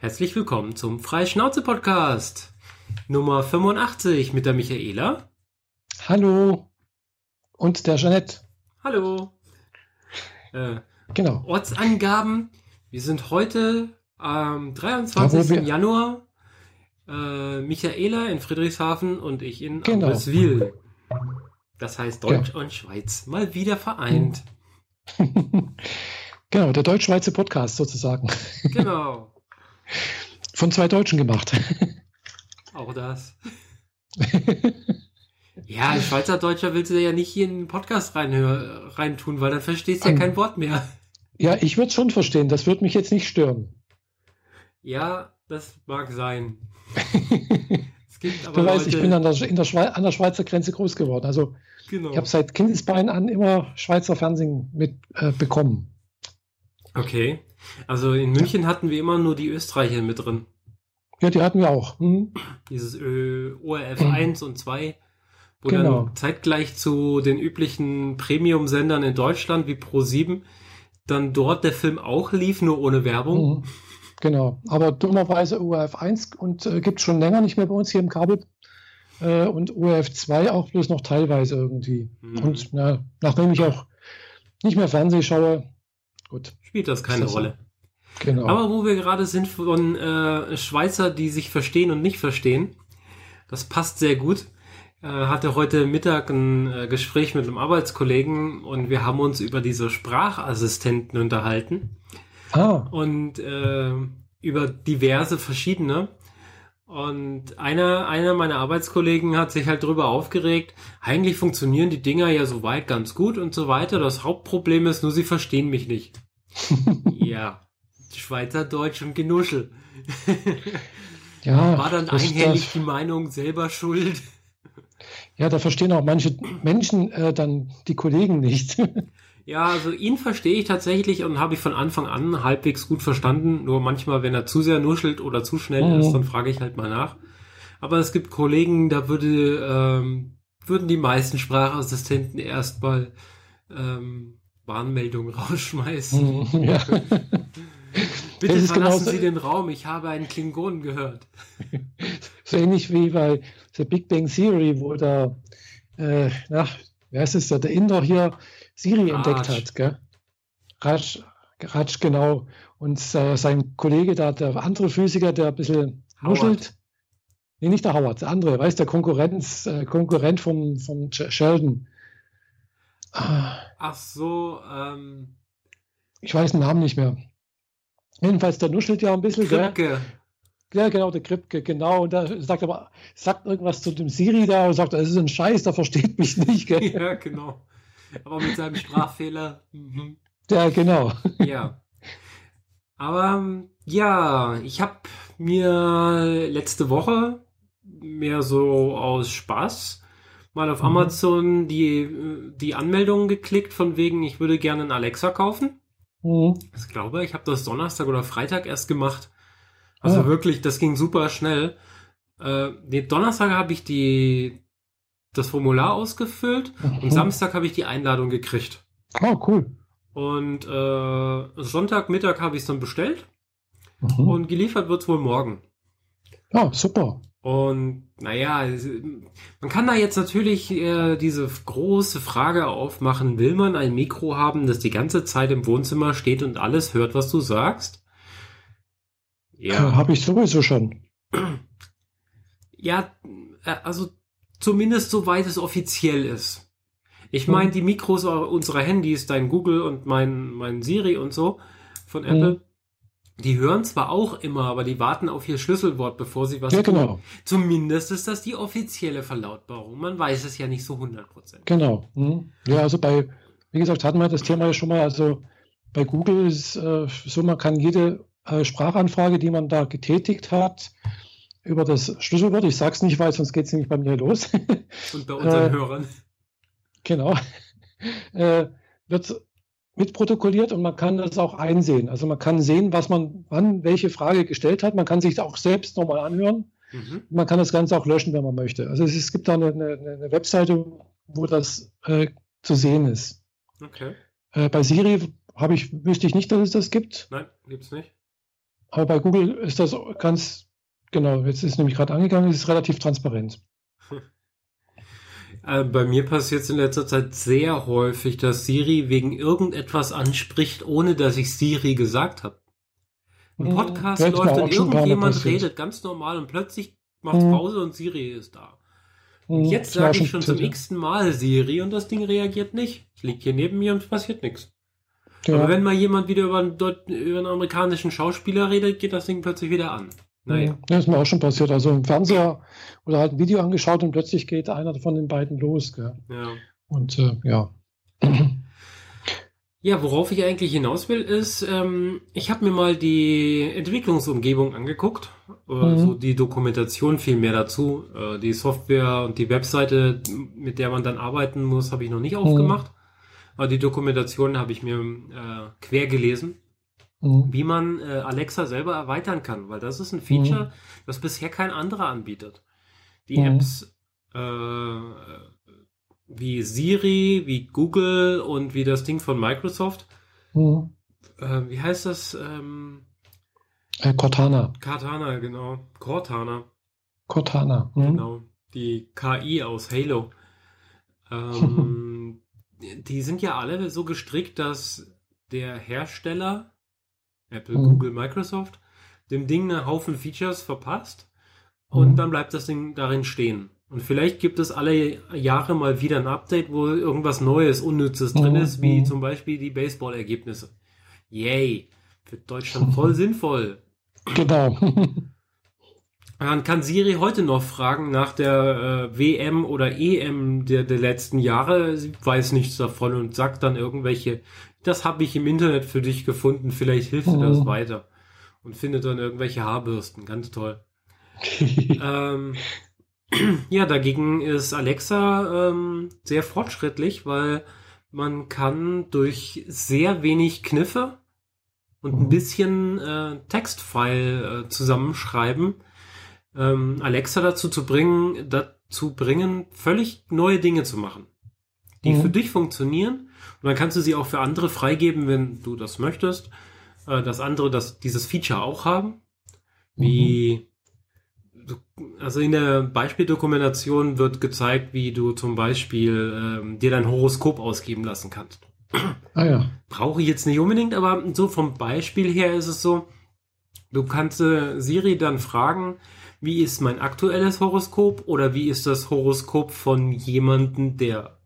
Herzlich willkommen zum Freischnauze-Podcast Nummer 85 mit der Michaela. Hallo. Und der Jeanette. Hallo. Äh, genau. Ortsangaben. Wir sind heute am 23. Ja, Januar. Äh, Michaela in Friedrichshafen und ich in genau. Ambelswil. Das heißt Deutsch ja. und Schweiz mal wieder vereint. genau, der Deutsch-Schweizer Podcast sozusagen. Genau. Von zwei Deutschen gemacht. Auch das. ja, ein Schweizerdeutscher willst du ja nicht hier in den Podcast reintun, weil dann verstehst du ja kein Wort mehr. Ja, ich würde es schon verstehen. Das würde mich jetzt nicht stören. Ja, das mag sein. es gibt aber du weißt, Leute, ich bin an der, in der an der Schweizer Grenze groß geworden. Also genau. ich habe seit Kindesbeinen an immer Schweizer Fernsehen mitbekommen. Äh, okay. Also in München hatten wir immer nur die Österreicher mit drin. Ja, die hatten wir auch. Mhm. Dieses ORF mhm. 1 und 2, wo genau. dann zeitgleich zu den üblichen Premium-Sendern in Deutschland wie Pro7 dann dort der Film auch lief, nur ohne Werbung. Mhm. Genau, aber dummerweise ORF 1 und äh, gibt es schon länger nicht mehr bei uns hier im Kabel. Äh, und ORF 2 auch bloß noch teilweise irgendwie. Mhm. Und na, nachdem ich auch nicht mehr Fernseh schaue, gut. Spielt das keine das Rolle. Genau. Aber wo wir gerade sind von äh, Schweizer, die sich verstehen und nicht verstehen, das passt sehr gut. Äh, hatte heute Mittag ein äh, Gespräch mit einem Arbeitskollegen und wir haben uns über diese Sprachassistenten unterhalten. Ah. Und äh, über diverse verschiedene. Und einer, einer meiner Arbeitskollegen hat sich halt darüber aufgeregt, eigentlich funktionieren die Dinger ja soweit ganz gut und so weiter. Das Hauptproblem ist nur, sie verstehen mich nicht. Ja. Schweizerdeutsch und Genuschel. ja, War dann einhellig die Meinung selber schuld. Ja, da verstehen auch manche Menschen äh, dann die Kollegen nicht. ja, also ihn verstehe ich tatsächlich und habe ich von Anfang an halbwegs gut verstanden. Nur manchmal, wenn er zu sehr nuschelt oder zu schnell mhm. ist, dann frage ich halt mal nach. Aber es gibt Kollegen, da würde, ähm, würden die meisten Sprachassistenten erstmal ähm, Warnmeldungen rausschmeißen. Mhm, ja. Bitte verlassen Sie den Raum, ich habe einen Klingonen gehört. so ähnlich wie bei The Big Bang Theory, wo der, äh, na, wer ist es, der, der Inder hier Siri Raj. entdeckt hat, gell? Raj, Raj, genau. Und äh, sein Kollege da, der andere Physiker, der ein bisschen nuschelt. Nee, nicht der Howard, der andere, weiß der Konkurrenz, äh, Konkurrent von, von Sheldon. Ach so, ähm. Ich weiß den Namen nicht mehr. Jedenfalls, der nuschelt ja ein bisschen. Kripke. Ja, genau, der Kripke, genau. Und da sagt aber, sagt irgendwas zu dem Siri da und sagt, das ist ein Scheiß, der versteht mich nicht. Gell? Ja, genau. Aber mit seinem Sprachfehler. Mhm. Ja, genau. Ja. Aber ja, ich habe mir letzte Woche mehr so aus Spaß mal auf mhm. Amazon die, die Anmeldung geklickt, von wegen, ich würde gerne einen Alexa kaufen. Mhm. Ich glaube, ich habe das Donnerstag oder Freitag erst gemacht. Also ja. wirklich, das ging super schnell. Äh, den Donnerstag habe ich die, das Formular ausgefüllt mhm. und Samstag habe ich die Einladung gekriegt. Oh, cool. Und äh, Sonntagmittag habe ich es dann bestellt mhm. und geliefert wird es wohl morgen. Ja, super. Und naja, man kann da jetzt natürlich äh, diese große Frage aufmachen, will man ein Mikro haben, das die ganze Zeit im Wohnzimmer steht und alles hört, was du sagst? Ja. Habe ich sowieso schon. Ja, äh, also zumindest soweit es offiziell ist. Ich meine, mhm. die Mikros unserer Handys, dein Google und mein, mein Siri und so von Apple, mhm. Die hören zwar auch immer, aber die warten auf ihr Schlüsselwort, bevor sie was ja, tun. Genau. Zumindest ist das die offizielle Verlautbarung. Man weiß es ja nicht so 100%. Genau. Mhm. Ja, also bei, wie gesagt, hatten wir das Thema ja schon mal, also bei Google ist äh, so, man kann jede äh, Sprachanfrage, die man da getätigt hat, über das Schlüsselwort, ich sage es nicht, weil sonst geht es nämlich bei mir los. Und bei unseren äh, Hörern. Genau. Äh, wird mitprotokolliert und man kann das auch einsehen. Also man kann sehen, was man wann welche Frage gestellt hat. Man kann sich auch selbst nochmal anhören. Mhm. Man kann das Ganze auch löschen, wenn man möchte. Also es, es gibt da eine, eine, eine, Webseite, wo das äh, zu sehen ist. Okay. Äh, bei Siri habe ich, wüsste ich nicht, dass es das gibt. Nein, gibt es nicht. aber bei Google ist das ganz, genau, jetzt ist nämlich gerade angegangen, ist relativ transparent. Äh, bei mir passiert es in letzter Zeit sehr häufig, dass Siri wegen irgendetwas anspricht, ohne dass ich Siri gesagt habe. Ein mhm. Podcast ja, läuft und irgendjemand redet ganz normal und plötzlich macht mhm. Pause und Siri ist da. Und mhm. jetzt sage ich schon zum x-ten Mal Siri und das Ding reagiert nicht. Es liegt hier neben mir und es passiert nichts. Ja. Aber wenn mal jemand wieder über einen, über einen amerikanischen Schauspieler redet, geht das Ding plötzlich wieder an. Naja. Ja, ist mir auch schon passiert. Also im Fernseher oder halt ein Video angeschaut und plötzlich geht einer von den beiden los. Gell? Ja. Und äh, ja. Ja, worauf ich eigentlich hinaus will, ist, ähm, ich habe mir mal die Entwicklungsumgebung angeguckt, äh, mhm. so die Dokumentation viel mehr dazu. Äh, die Software und die Webseite, mit der man dann arbeiten muss, habe ich noch nicht mhm. aufgemacht. Aber die Dokumentation habe ich mir äh, quer gelesen, mhm. wie man äh, Alexa selber erweitern kann, weil das ist ein Feature, mhm. das bisher kein anderer anbietet. Die mhm. Apps äh, wie Siri, wie Google und wie das Ding von Microsoft. Mhm. Äh, wie heißt das? Ähm, äh, Cortana. Cortana, genau. Cortana. Cortana. Mhm. Genau. Die KI aus Halo. Ähm, die sind ja alle so gestrickt, dass der Hersteller, Apple, mhm. Google, Microsoft, dem Ding einen Haufen Features verpasst und mhm. dann bleibt das Ding darin stehen. Und vielleicht gibt es alle Jahre mal wieder ein Update, wo irgendwas Neues, Unnützes drin mhm. ist, wie mhm. zum Beispiel die Baseball-Ergebnisse. Yay! Für Deutschland voll sinnvoll. Genau. Man kann Siri heute noch fragen nach der äh, WM oder EM der, der letzten Jahre. Sie weiß nichts davon und sagt dann irgendwelche, das habe ich im Internet für dich gefunden, vielleicht hilft dir das mhm. weiter. Und findet dann irgendwelche Haarbürsten. Ganz toll. ähm, ja, dagegen ist Alexa ähm, sehr fortschrittlich, weil man kann durch sehr wenig Kniffe und ein mhm. bisschen äh, Textfile äh, zusammenschreiben, ähm, Alexa dazu zu bringen, dazu bringen, völlig neue Dinge zu machen, die mhm. für dich funktionieren. Und dann kannst du sie auch für andere freigeben, wenn du das möchtest, äh, dass andere das, dieses Feature auch haben, wie mhm also in der Beispieldokumentation wird gezeigt, wie du zum Beispiel ähm, dir dein Horoskop ausgeben lassen kannst. Ah ja. Brauche ich jetzt nicht unbedingt, aber so vom Beispiel her ist es so, du kannst äh, Siri dann fragen, wie ist mein aktuelles Horoskop oder wie ist das Horoskop von jemandem, der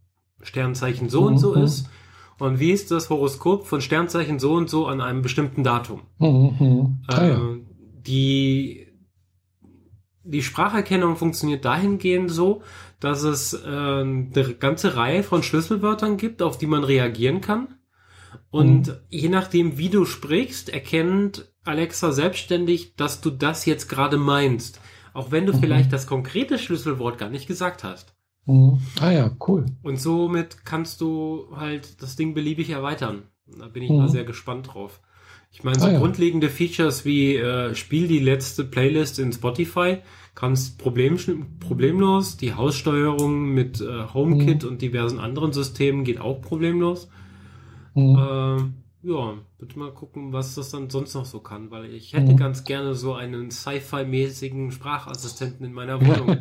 Sternzeichen so mhm. und so mhm. ist und wie ist das Horoskop von Sternzeichen so und so an einem bestimmten Datum. Mhm. mhm. Ah, ja. äh, die die Spracherkennung funktioniert dahingehend so, dass es äh, eine ganze Reihe von Schlüsselwörtern gibt, auf die man reagieren kann. Und mhm. je nachdem, wie du sprichst, erkennt Alexa selbstständig, dass du das jetzt gerade meinst. Auch wenn du mhm. vielleicht das konkrete Schlüsselwort gar nicht gesagt hast. Mhm. Ah ja, cool. Und somit kannst du halt das Ding beliebig erweitern. Da bin ich mal mhm. sehr gespannt drauf. Ich meine, so ah, ja. grundlegende Features wie äh, Spiel die letzte Playlist in Spotify kannst problem, problemlos. Die Haussteuerung mit äh, HomeKit mhm. und diversen anderen Systemen geht auch problemlos. Mhm. Äh, ja, bitte mal gucken, was das dann sonst noch so kann, weil ich hätte mhm. ganz gerne so einen Sci-Fi-mäßigen Sprachassistenten in meiner Wohnung.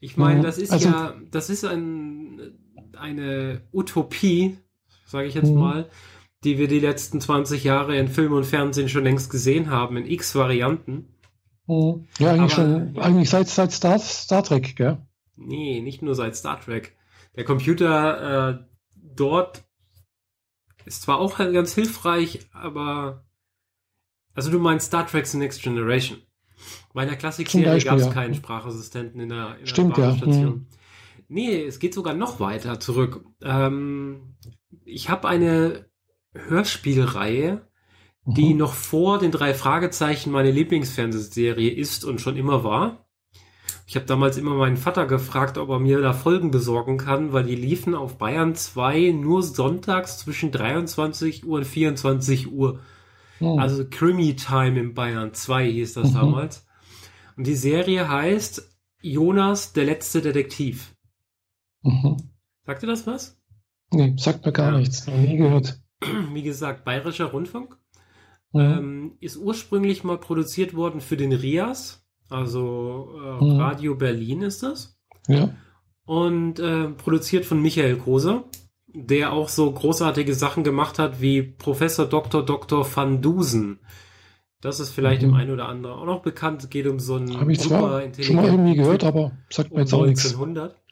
Ich meine, das ist also, ja, das ist ein, eine Utopie, sage ich jetzt mhm. mal die wir die letzten 20 Jahre in Film und Fernsehen schon längst gesehen haben, in x Varianten. Mhm. Ja, eigentlich Aber, schon, eigentlich seit, seit Star, Star Trek, gell? Nee, nicht nur seit Star Trek. Der Computer äh, dort ist zwar auch ganz hilfreich, aber also du meinst Star Trek The Next Generation. Bei der Klassikserie gab es ja. keinen Sprachassistenten in der, in Stimmt, der Ja. Mhm. Nee, es geht sogar noch weiter zurück. Ähm, ich habe eine Hörspielreihe, die mhm. noch vor den drei Fragezeichen meine Lieblingsfernsehserie ist und schon immer war. Ich habe damals immer meinen Vater gefragt, ob er mir da Folgen besorgen kann, weil die liefen auf Bayern 2 nur sonntags zwischen 23 Uhr und 24 Uhr. Mhm. Also Krimi Time in Bayern 2 hieß das mhm. damals. Und die Serie heißt Jonas, der letzte Detektiv. Mhm. Sagt ihr das was? Nee, sagt mir gar ja. nichts. Noch nie gehört. wie gesagt, Bayerischer Rundfunk. Mhm. Ähm, ist ursprünglich mal produziert worden für den RIAS, also äh, mhm. Radio Berlin ist das. Ja. Und äh, produziert von Michael Großer, der auch so großartige Sachen gemacht hat wie Professor Dr. Dr. van Dusen. Das ist vielleicht mhm. dem einen oder anderen auch noch bekannt. Es geht um so einen Habe ich zwar schon mal irgendwie gehört, aber sagt mir jetzt auch 1900. nichts.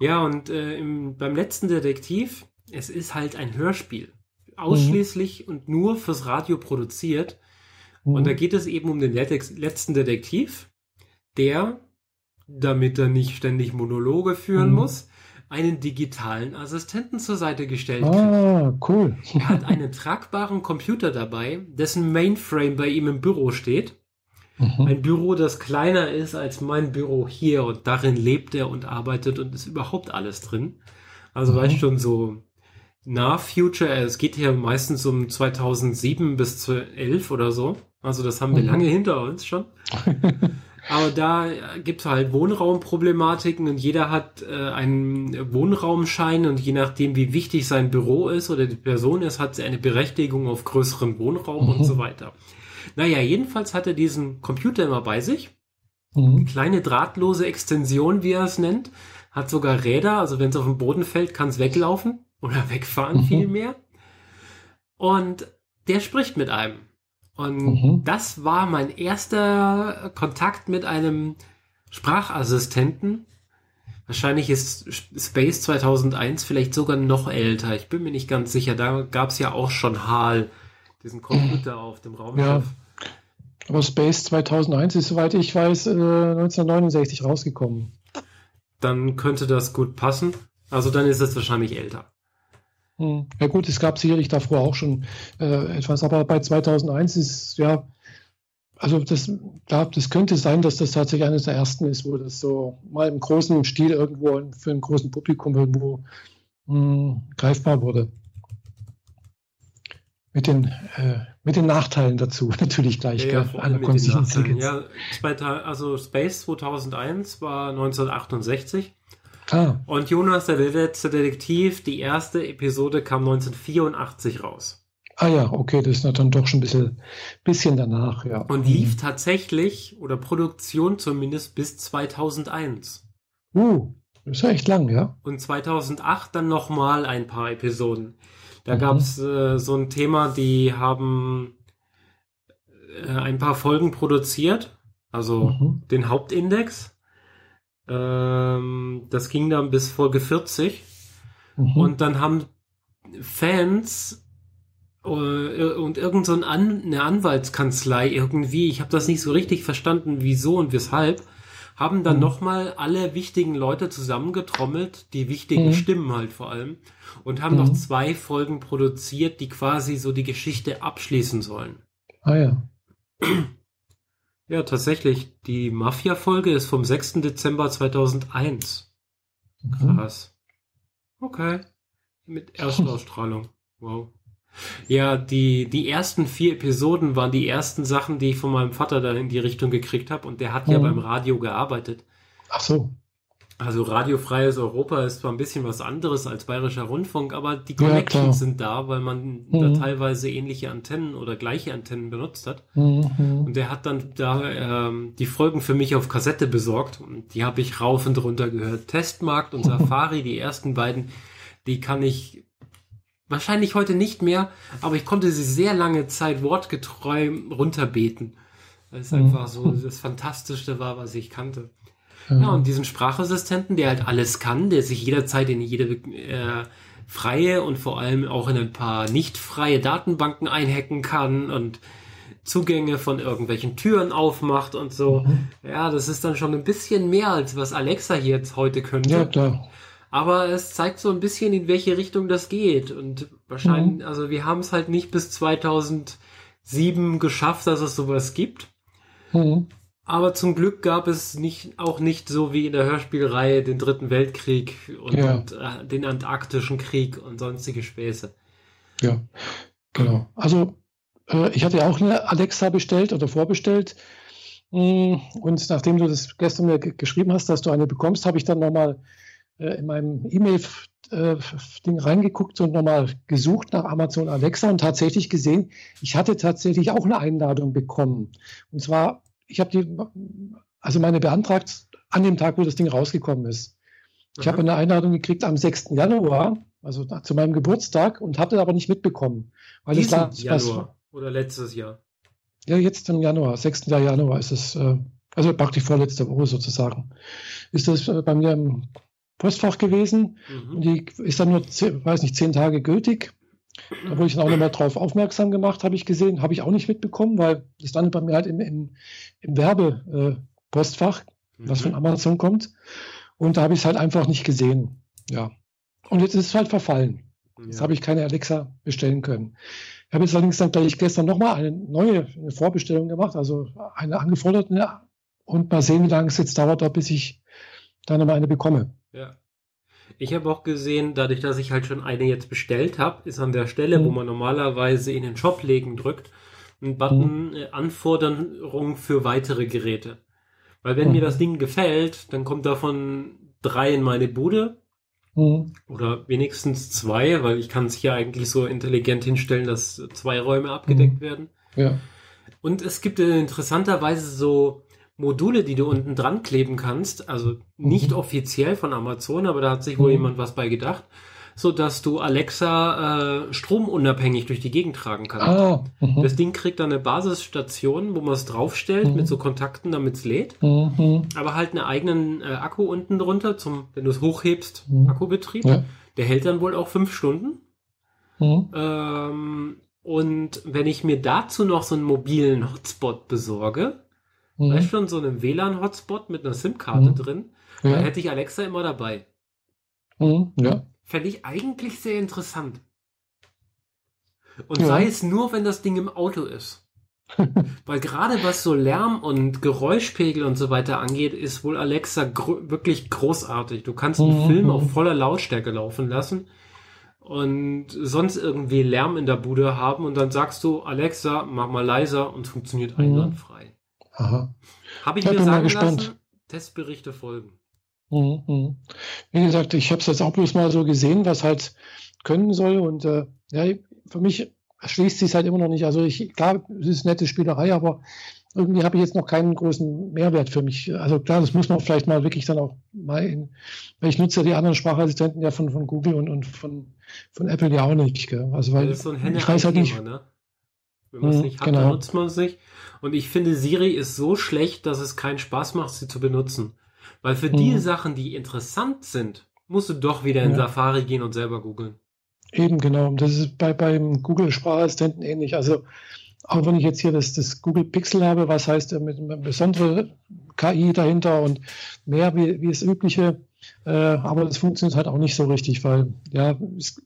Ja, und äh, im, beim letzten Detektiv, es ist halt ein Hörspiel. Ausschließlich mhm. und nur fürs Radio produziert. Mhm. Und da geht es eben um den letzten Detektiv, der, damit er nicht ständig Monologe führen mhm. muss, einen digitalen Assistenten zur Seite gestellt Ah, cool. er hat einen tragbaren Computer dabei, dessen Mainframe bei ihm im Büro steht. Mhm. Ein Büro, das kleiner ist als mein Büro hier und darin lebt er und arbeitet und ist überhaupt alles drin. Also mhm. weißt schon so nah Future, es geht hier meistens um 2007 bis 2011 oder so. Also das haben wir mhm. lange hinter uns schon. Aber da gibt es halt Wohnraumproblematiken und jeder hat äh, einen Wohnraumschein und je nachdem, wie wichtig sein Büro ist oder die Person ist, hat sie eine Berechtigung auf größeren Wohnraum mhm. und so weiter. Naja, jedenfalls hat er diesen Computer immer bei sich. Mhm. Eine kleine drahtlose Extension, wie er es nennt. Hat sogar Räder, also wenn es auf den Boden fällt, kann es weglaufen oder wegfahren mhm. vielmehr. Und der spricht mit einem. Und mhm. das war mein erster Kontakt mit einem Sprachassistenten. Wahrscheinlich ist Space 2001 vielleicht sogar noch älter. Ich bin mir nicht ganz sicher. Da gab es ja auch schon HAL, diesen Computer auf dem Raumschiff. Ja. Aber Space 2001 ist, soweit ich weiß, 1969 äh, rausgekommen. Dann könnte das gut passen. Also dann ist es wahrscheinlich älter. Hm. Ja gut, es gab sicherlich davor auch schon äh, etwas, aber bei 2001 ist ja, also das, da, das könnte sein, dass das tatsächlich eines der ersten ist, wo das so mal im großen Stil irgendwo für ein großen Publikum irgendwo mh, hm, greifbar wurde. Mit den, äh, mit den Nachteilen dazu natürlich gleich. Ja, ja, Alle künstlichen Ja, also Space 2001 war 1968 Ah. Und Jonas, der letzte Detektiv, die erste Episode kam 1984 raus. Ah ja, okay, das ist dann doch schon ein bisschen, bisschen danach, ja. Und lief tatsächlich, oder Produktion zumindest, bis 2001. Uh, das ist ja echt lang, ja. Und 2008 dann nochmal ein paar Episoden. Da mhm. gab es äh, so ein Thema, die haben äh, ein paar Folgen produziert, also mhm. den Hauptindex. Ähm, das ging dann bis Folge 40. Mhm. Und dann haben Fans äh, und irgend so An eine Anwaltskanzlei irgendwie, ich habe das nicht so richtig verstanden, wieso und weshalb, haben dann mhm. nochmal alle wichtigen Leute zusammengetrommelt, die wichtigen mhm. Stimmen halt vor allem, und haben mhm. noch zwei Folgen produziert, die quasi so die Geschichte abschließen sollen. Ah ja. Ja, tatsächlich. Die Mafia-Folge ist vom 6. Dezember 2001. Mhm. Krass. Okay. Mit Erstausstrahlung. Wow. Ja, die, die ersten vier Episoden waren die ersten Sachen, die ich von meinem Vater da in die Richtung gekriegt habe. Und der hat mhm. ja beim Radio gearbeitet. Ach so. Also radiofreies Europa ist zwar ein bisschen was anderes als bayerischer Rundfunk, aber die Connections ja, sind da, weil man mhm. da teilweise ähnliche Antennen oder gleiche Antennen benutzt hat. Mhm. Und der hat dann da ähm, die Folgen für mich auf Kassette besorgt und die habe ich rauf und runter gehört. Testmarkt und Safari, die ersten beiden, die kann ich wahrscheinlich heute nicht mehr, aber ich konnte sie sehr lange Zeit wortgetreu runterbeten. Weil es mhm. einfach so das Fantastischste war, was ich kannte. Ja, und diesen Sprachassistenten, der halt alles kann, der sich jederzeit in jede äh, freie und vor allem auch in ein paar nicht freie Datenbanken einhacken kann und Zugänge von irgendwelchen Türen aufmacht und so. Mhm. Ja, das ist dann schon ein bisschen mehr, als was Alexa hier jetzt heute könnte. Ja, klar. Aber es zeigt so ein bisschen, in welche Richtung das geht. Und wahrscheinlich, mhm. also wir haben es halt nicht bis 2007 geschafft, dass es sowas gibt. Mhm. Aber zum Glück gab es nicht, auch nicht so wie in der Hörspielreihe den Dritten Weltkrieg und, ja. und äh, den Antarktischen Krieg und sonstige Späße. Ja, genau. Also äh, ich hatte ja auch eine Alexa bestellt oder vorbestellt. Mm, und nachdem du das gestern mir geschrieben hast, dass du eine bekommst, habe ich dann nochmal äh, in meinem E-Mail äh, reingeguckt und nochmal gesucht nach Amazon Alexa und tatsächlich gesehen, ich hatte tatsächlich auch eine Einladung bekommen. Und zwar, ich habe die, also meine beantragt an dem Tag, wo das Ding rausgekommen ist. Ich habe eine Einladung gekriegt am 6. Januar, also zu meinem Geburtstag, und hatte aber nicht mitbekommen. Weil Diesen es Januar oder letztes Jahr? Ja, jetzt im Januar, 6. Januar ist es, äh, also praktisch vorletzte Woche sozusagen, ist das äh, bei mir im Postfach gewesen. Mhm. Und die ist dann nur, weiß nicht, zehn Tage gültig. Da wurde ich dann auch nochmal drauf aufmerksam gemacht, habe ich gesehen, habe ich auch nicht mitbekommen, weil das landet bei mir halt im, im, im Werbepostfach, mhm. was von Amazon kommt. Und da habe ich es halt einfach nicht gesehen. Ja. Und jetzt ist es halt verfallen. Ja. Jetzt habe ich keine Alexa bestellen können. Ich habe jetzt allerdings dann gleich gestern nochmal eine neue eine Vorbestellung gemacht, also eine angeforderte. Und mal sehen, wie lange es jetzt dauert, bis ich da nochmal eine bekomme. Ja. Ich habe auch gesehen, dadurch, dass ich halt schon eine jetzt bestellt habe, ist an der Stelle, mhm. wo man normalerweise in den Shop legen drückt, ein Button mhm. Äh, Anforderung für weitere Geräte. Weil wenn mhm. mir das Ding gefällt, dann kommt davon drei in meine Bude. Mhm. Oder wenigstens zwei, weil ich kann es hier eigentlich so intelligent hinstellen, dass zwei Räume abgedeckt mhm. werden. Ja. Und es gibt interessanterweise so Module, die du unten dran kleben kannst, also nicht mhm. offiziell von Amazon, aber da hat sich wohl mhm. jemand was bei gedacht, so dass du Alexa äh, stromunabhängig durch die Gegend tragen kannst. Ah, mhm. das Ding kriegt dann eine Basisstation, wo man es draufstellt mhm. mit so Kontakten, damit es lädt, mhm. aber halt einen eigenen äh, Akku unten drunter, zum, wenn du es hochhebst. Akkubetrieb. Ja. Der hält dann wohl auch fünf Stunden. Ähm, und wenn ich mir dazu noch so einen mobilen Hotspot besorge, Mhm. Weißt schon, so einem WLAN-Hotspot mit einer SIM-Karte mhm. drin. Ja. Da hätte ich Alexa immer dabei. Mhm. Ja. Fände ich eigentlich sehr interessant. Und ja. sei es nur, wenn das Ding im Auto ist. Weil gerade was so Lärm und Geräuschpegel und so weiter angeht, ist wohl Alexa gro wirklich großartig. Du kannst einen mhm. Film mhm. auf voller Lautstärke laufen lassen und sonst irgendwie Lärm in der Bude haben und dann sagst du, Alexa, mach mal leiser und es funktioniert mhm. einwandfrei. Aha. Habe ich ja, mir sagen lassen, Testberichte folgen. Mhm, mhm. Wie gesagt, ich habe es jetzt auch bloß mal so gesehen, was halt können soll. Und äh, ja, für mich schließt sich halt immer noch nicht. Also ich, klar, es ist nette Spielerei, aber irgendwie habe ich jetzt noch keinen großen Mehrwert für mich. Also klar, das muss man vielleicht mal wirklich dann auch mal in, weil ich nutze ja die anderen Sprachassistenten ja von, von Google und, und von, von Apple ja auch nicht. Gell? Also weil das ist so ein ich weiß halt nicht. Ne? Wenn man es mhm, nicht hat, genau. dann nutzt man es nicht. Und ich finde, Siri ist so schlecht, dass es keinen Spaß macht, sie zu benutzen. Weil für mhm. die Sachen, die interessant sind, musst du doch wieder in ja. Safari gehen und selber googeln. Eben, genau. Das ist bei, beim Google-Sprachassistenten ähnlich. Also, auch wenn ich jetzt hier das, das Google Pixel habe, was heißt mit einer besonderen KI dahinter und mehr wie, wie das übliche, äh, aber das funktioniert halt auch nicht so richtig, weil, ja,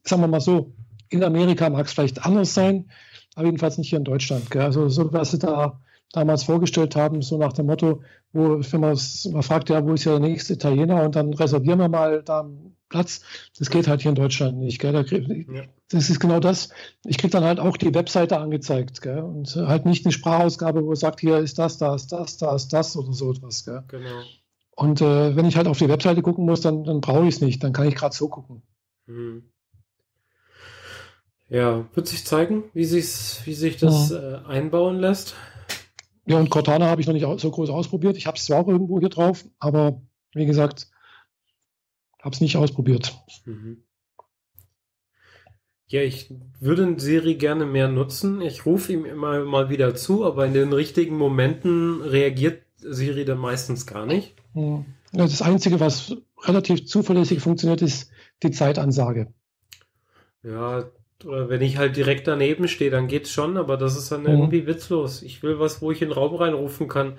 sagen wir mal so, in Amerika mag es vielleicht anders sein, aber jedenfalls nicht hier in Deutschland. Gell? Also so, was sie da damals vorgestellt haben, so nach dem Motto, wo wenn man, man fragt, ja, wo ist ja der nächste Italiener und dann reservieren wir mal da einen Platz. Das geht halt hier in Deutschland nicht. Gell? Da krieg, ja. Das ist genau das. Ich kriege dann halt auch die Webseite angezeigt gell? und halt nicht eine Sprachausgabe, wo sagt, hier ist das, da ist das, da ist das oder so etwas. Gell? Genau. Und äh, wenn ich halt auf die Webseite gucken muss, dann, dann brauche ich es nicht. Dann kann ich gerade so gucken. Mhm. Ja, wird sich zeigen, wie, sich's, wie sich das ja. äh, einbauen lässt. Ja, und Cortana habe ich noch nicht so groß ausprobiert. Ich habe es zwar auch irgendwo hier drauf, aber wie gesagt, habe es nicht ausprobiert. Mhm. Ja, ich würde Siri gerne mehr nutzen. Ich rufe ihm immer mal wieder zu, aber in den richtigen Momenten reagiert Siri dann meistens gar nicht. Ja, das Einzige, was relativ zuverlässig funktioniert, ist die Zeitansage. Ja, wenn ich halt direkt daneben stehe, dann geht's schon, aber das ist dann mhm. irgendwie witzlos. Ich will was, wo ich in den Raum reinrufen kann.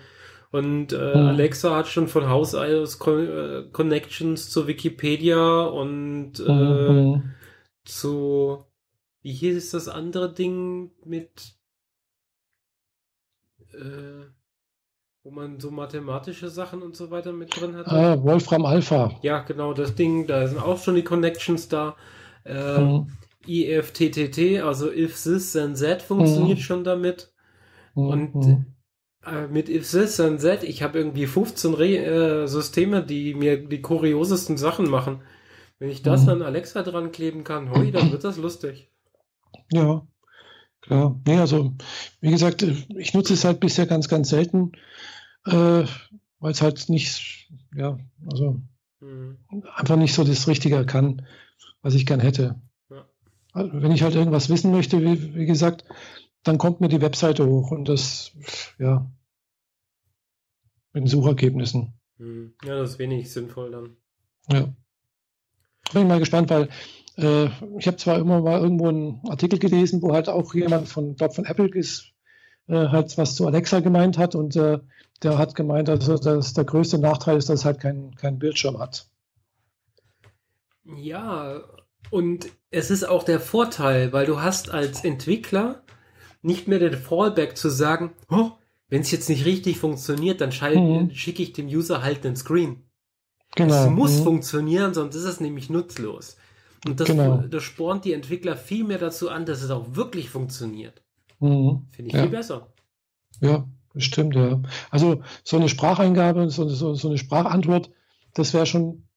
Und äh, mhm. Alexa hat schon von Haus aus Con äh, Connections zu Wikipedia und äh, mhm. zu wie hieß das andere Ding mit äh, wo man so mathematische Sachen und so weiter mit drin hat. Ah, Wolfram Alpha. Ja, genau, das Ding, da sind auch schon die Connections da. Äh, mhm. IFTTT, also if this then that funktioniert mhm. schon damit. Mhm. Und äh, mit if this then that, ich habe irgendwie 15 Re äh, Systeme, die mir die kuriosesten Sachen machen. Wenn ich das mhm. an Alexa dran kleben kann, hoi, dann wird das lustig. Ja, klar. Nee, also, wie gesagt, ich nutze es halt bisher ganz, ganz selten, äh, weil es halt nicht, ja, also mhm. einfach nicht so das Richtige kann, was ich gern hätte. Wenn ich halt irgendwas wissen möchte, wie, wie gesagt, dann kommt mir die Webseite hoch und das, ja, mit den Suchergebnissen. Mhm. Ja, das ist wenig sinnvoll dann. Ja. Bin ich mal gespannt, weil äh, ich habe zwar immer mal irgendwo einen Artikel gelesen, wo halt auch jemand von, glaub, von Apple ist, äh, halt was zu Alexa gemeint hat und äh, der hat gemeint, also, dass der größte Nachteil ist, dass es halt keinen kein Bildschirm hat. Ja, und es ist auch der Vorteil, weil du hast als Entwickler nicht mehr den Fallback zu sagen, oh, wenn es jetzt nicht richtig funktioniert, dann mhm. schicke ich dem User halt den Screen. Genau. Es muss mhm. funktionieren, sonst ist es nämlich nutzlos. Und das, genau. das spornt die Entwickler viel mehr dazu an, dass es auch wirklich funktioniert. Mhm. Finde ich ja. viel besser. Ja, stimmt, ja. Also so eine Spracheingabe, so, so, so eine Sprachantwort, das wäre schon,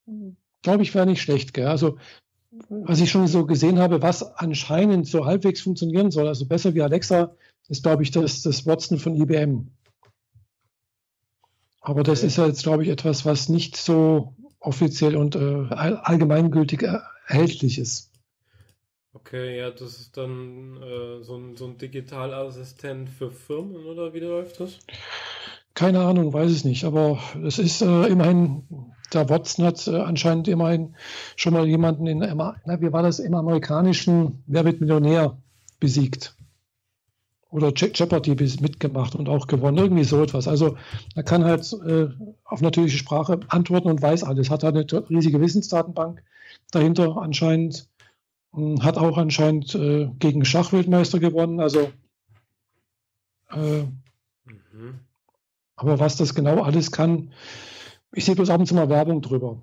glaube ich, wäre nicht schlecht. Gell? Also was ich schon so gesehen habe, was anscheinend so halbwegs funktionieren soll, also besser wie Alexa, ist, glaube ich, das, das Watson von IBM. Aber das ist jetzt, glaube ich, etwas, was nicht so offiziell und äh, allgemeingültig erhältlich ist. Okay, ja, das ist dann äh, so, ein, so ein Digitalassistent für Firmen oder wie läuft das? Keine Ahnung, weiß es nicht, aber es ist äh, immerhin, der Watson hat äh, anscheinend immerhin schon mal jemanden in, na, wie war das, im amerikanischen Wer wird Millionär besiegt oder Jeopardy mitgemacht und auch gewonnen, irgendwie so etwas. Also er kann halt äh, auf natürliche Sprache antworten und weiß alles. Hat halt eine riesige Wissensdatenbank dahinter anscheinend. Hat auch anscheinend äh, gegen Schachweltmeister gewonnen. Also äh, mhm. aber was das genau alles kann, ich sehe bloß ab und zu mal Werbung drüber.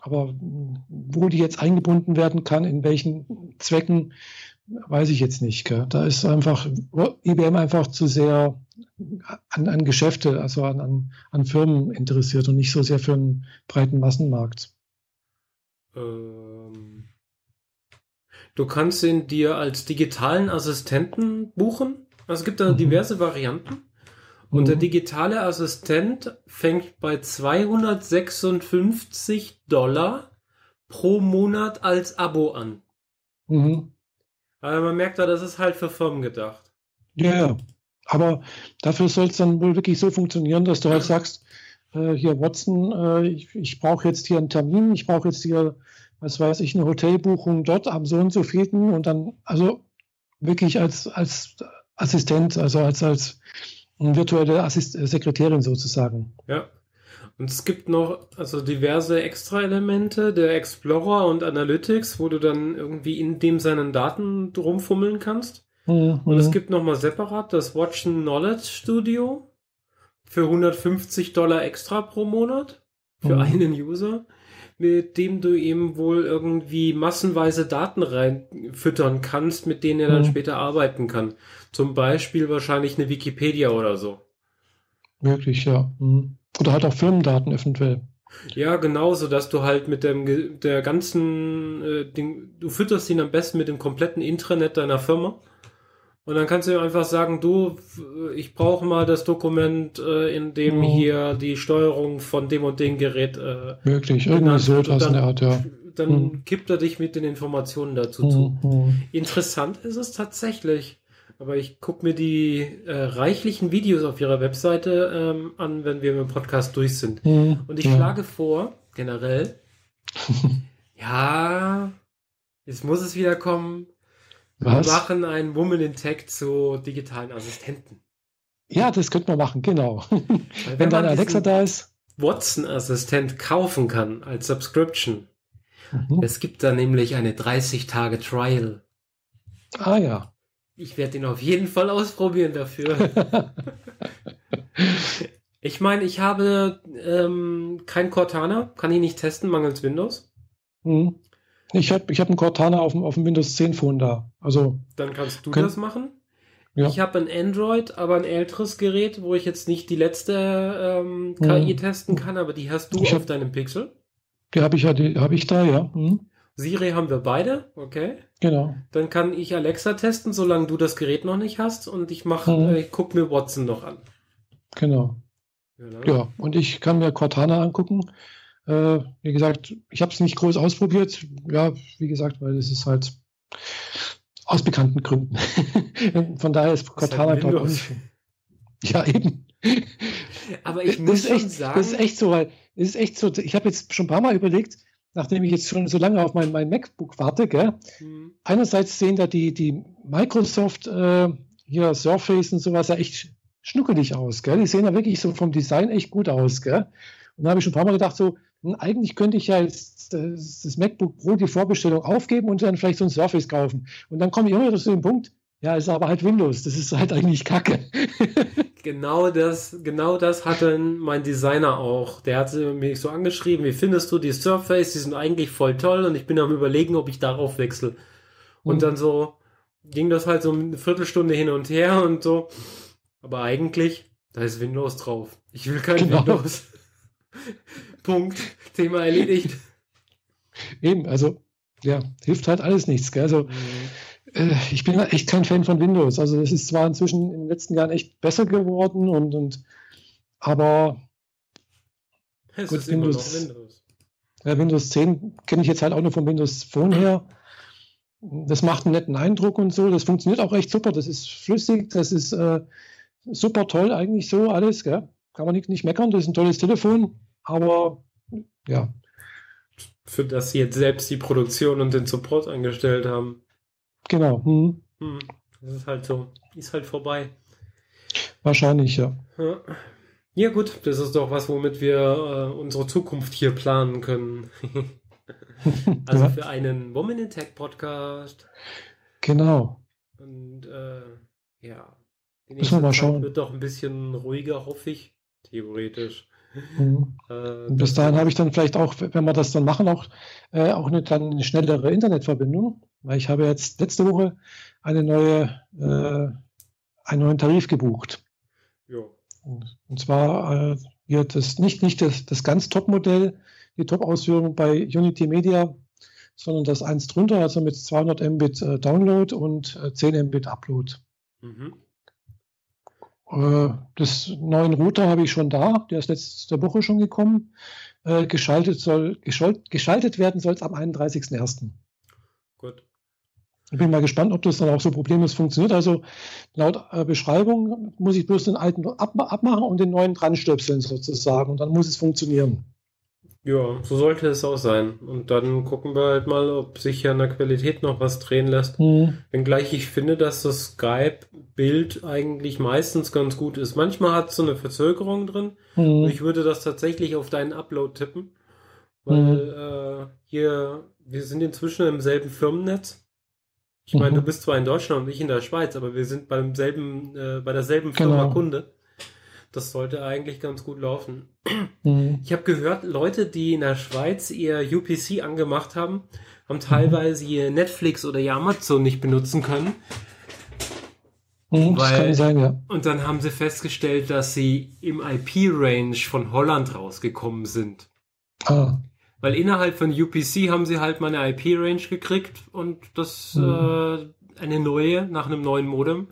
Aber wo die jetzt eingebunden werden kann, in welchen Zwecken, weiß ich jetzt nicht. Gell? Da ist einfach IBM einfach zu sehr an, an Geschäfte, also an, an, an, Firmen interessiert und nicht so sehr für einen breiten Massenmarkt. Ähm, du kannst ihn dir als digitalen Assistenten buchen. Also es gibt da mhm. diverse Varianten. Und mhm. der digitale Assistent fängt bei 256 Dollar pro Monat als Abo an. Mhm. Aber man merkt da, das ist halt für Firmen gedacht. Ja, ja. Aber dafür soll es dann wohl wirklich so funktionieren, dass du halt sagst, äh, hier Watson, äh, ich, ich brauche jetzt hier einen Termin, ich brauche jetzt hier, was weiß ich, eine Hotelbuchung dort am so und so vielten und dann, also wirklich als, als Assistent, also als, als virtuelle Assist Sekretärin sozusagen. Ja. Und es gibt noch also diverse Extra-Elemente, der Explorer und Analytics, wo du dann irgendwie in dem seinen Daten rumfummeln kannst. Mhm. Und es gibt nochmal separat das Watchen Knowledge Studio für 150 Dollar extra pro Monat für mhm. einen User, mit dem du eben wohl irgendwie massenweise Daten reinfüttern kannst, mit denen er dann mhm. später arbeiten kann. Zum Beispiel wahrscheinlich eine Wikipedia oder so. Wirklich, ja. Mhm. Oder halt auch Firmendaten eventuell. Ja, genau, so dass du halt mit dem der ganzen, äh, Ding, du fütterst ihn am besten mit dem kompletten Intranet deiner Firma. Und dann kannst du ihm einfach sagen, du, ich brauche mal das Dokument, äh, in dem oh. hier die Steuerung von dem und dem Gerät. Äh, Wirklich, irgendwie so etwas in der Art, ja. Dann hm. kippt er dich mit den Informationen dazu hm, zu. Hm. Interessant ist es tatsächlich. Aber ich gucke mir die äh, reichlichen Videos auf ihrer Webseite ähm, an, wenn wir mit dem Podcast durch sind. Mhm, Und ich ja. schlage vor, generell, ja, jetzt muss es wieder kommen. Was? Wir machen einen Woman in Tech zu digitalen Assistenten. Ja, das könnte man machen, genau. wenn, wenn dann Alexa da ist. Watson-Assistent kaufen kann als Subscription. Mhm. Es gibt da nämlich eine 30-Tage-Trial. Ah ja. Ich werde ihn auf jeden Fall ausprobieren dafür. ich meine, ich habe ähm, kein Cortana, kann ich nicht testen, mangels Windows. Hm. Ich habe ich hab einen Cortana auf dem, auf dem Windows 10 Phone da. Also, Dann kannst du das machen. Ja. Ich habe ein Android, aber ein älteres Gerät, wo ich jetzt nicht die letzte ähm, KI hm. testen kann, aber die hast du ich auf hab, deinem Pixel. Die habe ich ja, die habe ich da, ja. Mhm. Siri haben wir beide, okay. Genau. Dann kann ich Alexa testen, solange du das Gerät noch nicht hast und ich mache, mhm. äh, ich gucke mir Watson noch an. Genau. genau. Ja, und ich kann mir Cortana angucken. Äh, wie gesagt, ich habe es nicht groß ausprobiert. Ja, wie gesagt, weil es ist halt aus bekannten Gründen. Von daher ist Cortana, halt glaube ich, Ja, eben. Aber ich muss das echt, sagen. Das ist echt so, weil es ist echt so, ich habe jetzt schon ein paar Mal überlegt, nachdem ich jetzt schon so lange auf mein, mein MacBook warte, gell? Mhm. einerseits sehen da die, die Microsoft äh, hier Surface und sowas ja echt schnuckelig aus. Gell? Die sehen ja wirklich so vom Design echt gut aus. Gell? Und da habe ich schon ein paar Mal gedacht, so, eigentlich könnte ich ja jetzt das, das, MacBook Pro die Vorbestellung aufgeben und dann vielleicht so ein Surface kaufen. Und dann komme ich immer wieder zu dem Punkt, ja, ist aber halt Windows, das ist halt eigentlich Kacke. genau das, genau das hatte mein Designer auch. Der hat mich so angeschrieben, wie findest du die Surface? Die sind eigentlich voll toll und ich bin am überlegen, ob ich darauf wechsle. Und mhm. dann so ging das halt so eine Viertelstunde hin und her und so. Aber eigentlich, da ist Windows drauf. Ich will kein genau. Windows. Punkt. Thema erledigt. Eben, also ja, hilft halt alles nichts. Gell? Also, äh, ich bin echt kein Fan von Windows. Also es ist zwar inzwischen in den letzten Jahren echt besser geworden und, und aber es gut, Windows, Windows. Ja, Windows 10 kenne ich jetzt halt auch nur von Windows Phone her. Das macht einen netten Eindruck und so. Das funktioniert auch recht super. Das ist flüssig, das ist äh, super toll eigentlich so alles. Gell? Kann man nicht, nicht meckern. Das ist ein tolles Telefon. Aber ja. Für das sie jetzt selbst die Produktion und den Support eingestellt haben. Genau. Hm. Hm. Das ist halt so. Ist halt vorbei. Wahrscheinlich, ja. Ja, ja gut, das ist doch was, womit wir äh, unsere Zukunft hier planen können. also ja. für einen Woman in Tech Podcast. Genau. Und äh, ja, die nächste Müssen wir mal schauen. wird doch ein bisschen ruhiger, hoffe ich. Theoretisch. Mhm. Äh, bis dahin habe ich dann vielleicht auch, wenn wir das dann machen, auch, äh, auch eine, dann eine schnellere Internetverbindung, weil ich habe jetzt letzte Woche eine neue, äh, einen neuen Tarif gebucht. Ja. Und, und zwar äh, wird das nicht, nicht das, das ganz Top-Modell, die Top-Ausführung bei Unity Media, sondern das eins drunter, also mit 200 Mbit äh, Download und 10 äh, Mbit Upload. Mhm. Äh, das neuen Router habe ich schon da, der ist letzte Woche schon gekommen. Äh, geschaltet, soll, geschaltet werden soll es am 31.01. Gut. Ich bin mal gespannt, ob das dann auch so problemlos funktioniert. Also laut äh, Beschreibung muss ich bloß den alten abmachen und den neuen dran stöpseln sozusagen und dann muss es funktionieren. Ja, so sollte es auch sein. Und dann gucken wir halt mal, ob sich an der Qualität noch was drehen lässt. Mhm. Wenngleich ich finde, dass das Skype-Bild eigentlich meistens ganz gut ist. Manchmal hat es so eine Verzögerung drin. Mhm. Ich würde das tatsächlich auf deinen Upload tippen. Weil mhm. äh, hier, wir sind inzwischen im selben Firmennetz. Ich meine, du mhm. bist zwar in Deutschland und ich in der Schweiz, aber wir sind beim selben, äh, bei derselben Firma genau. Kunde. Das sollte eigentlich ganz gut laufen. Mhm. Ich habe gehört, Leute, die in der Schweiz ihr UPC angemacht haben, haben teilweise mhm. ihr Netflix oder ihr Amazon nicht benutzen können. Mhm, weil, das kann sein, ja. Und dann haben sie festgestellt, dass sie im IP-Range von Holland rausgekommen sind. Ah. Weil innerhalb von UPC haben sie halt mal eine IP-Range gekriegt und das mhm. äh, eine neue nach einem neuen Modem.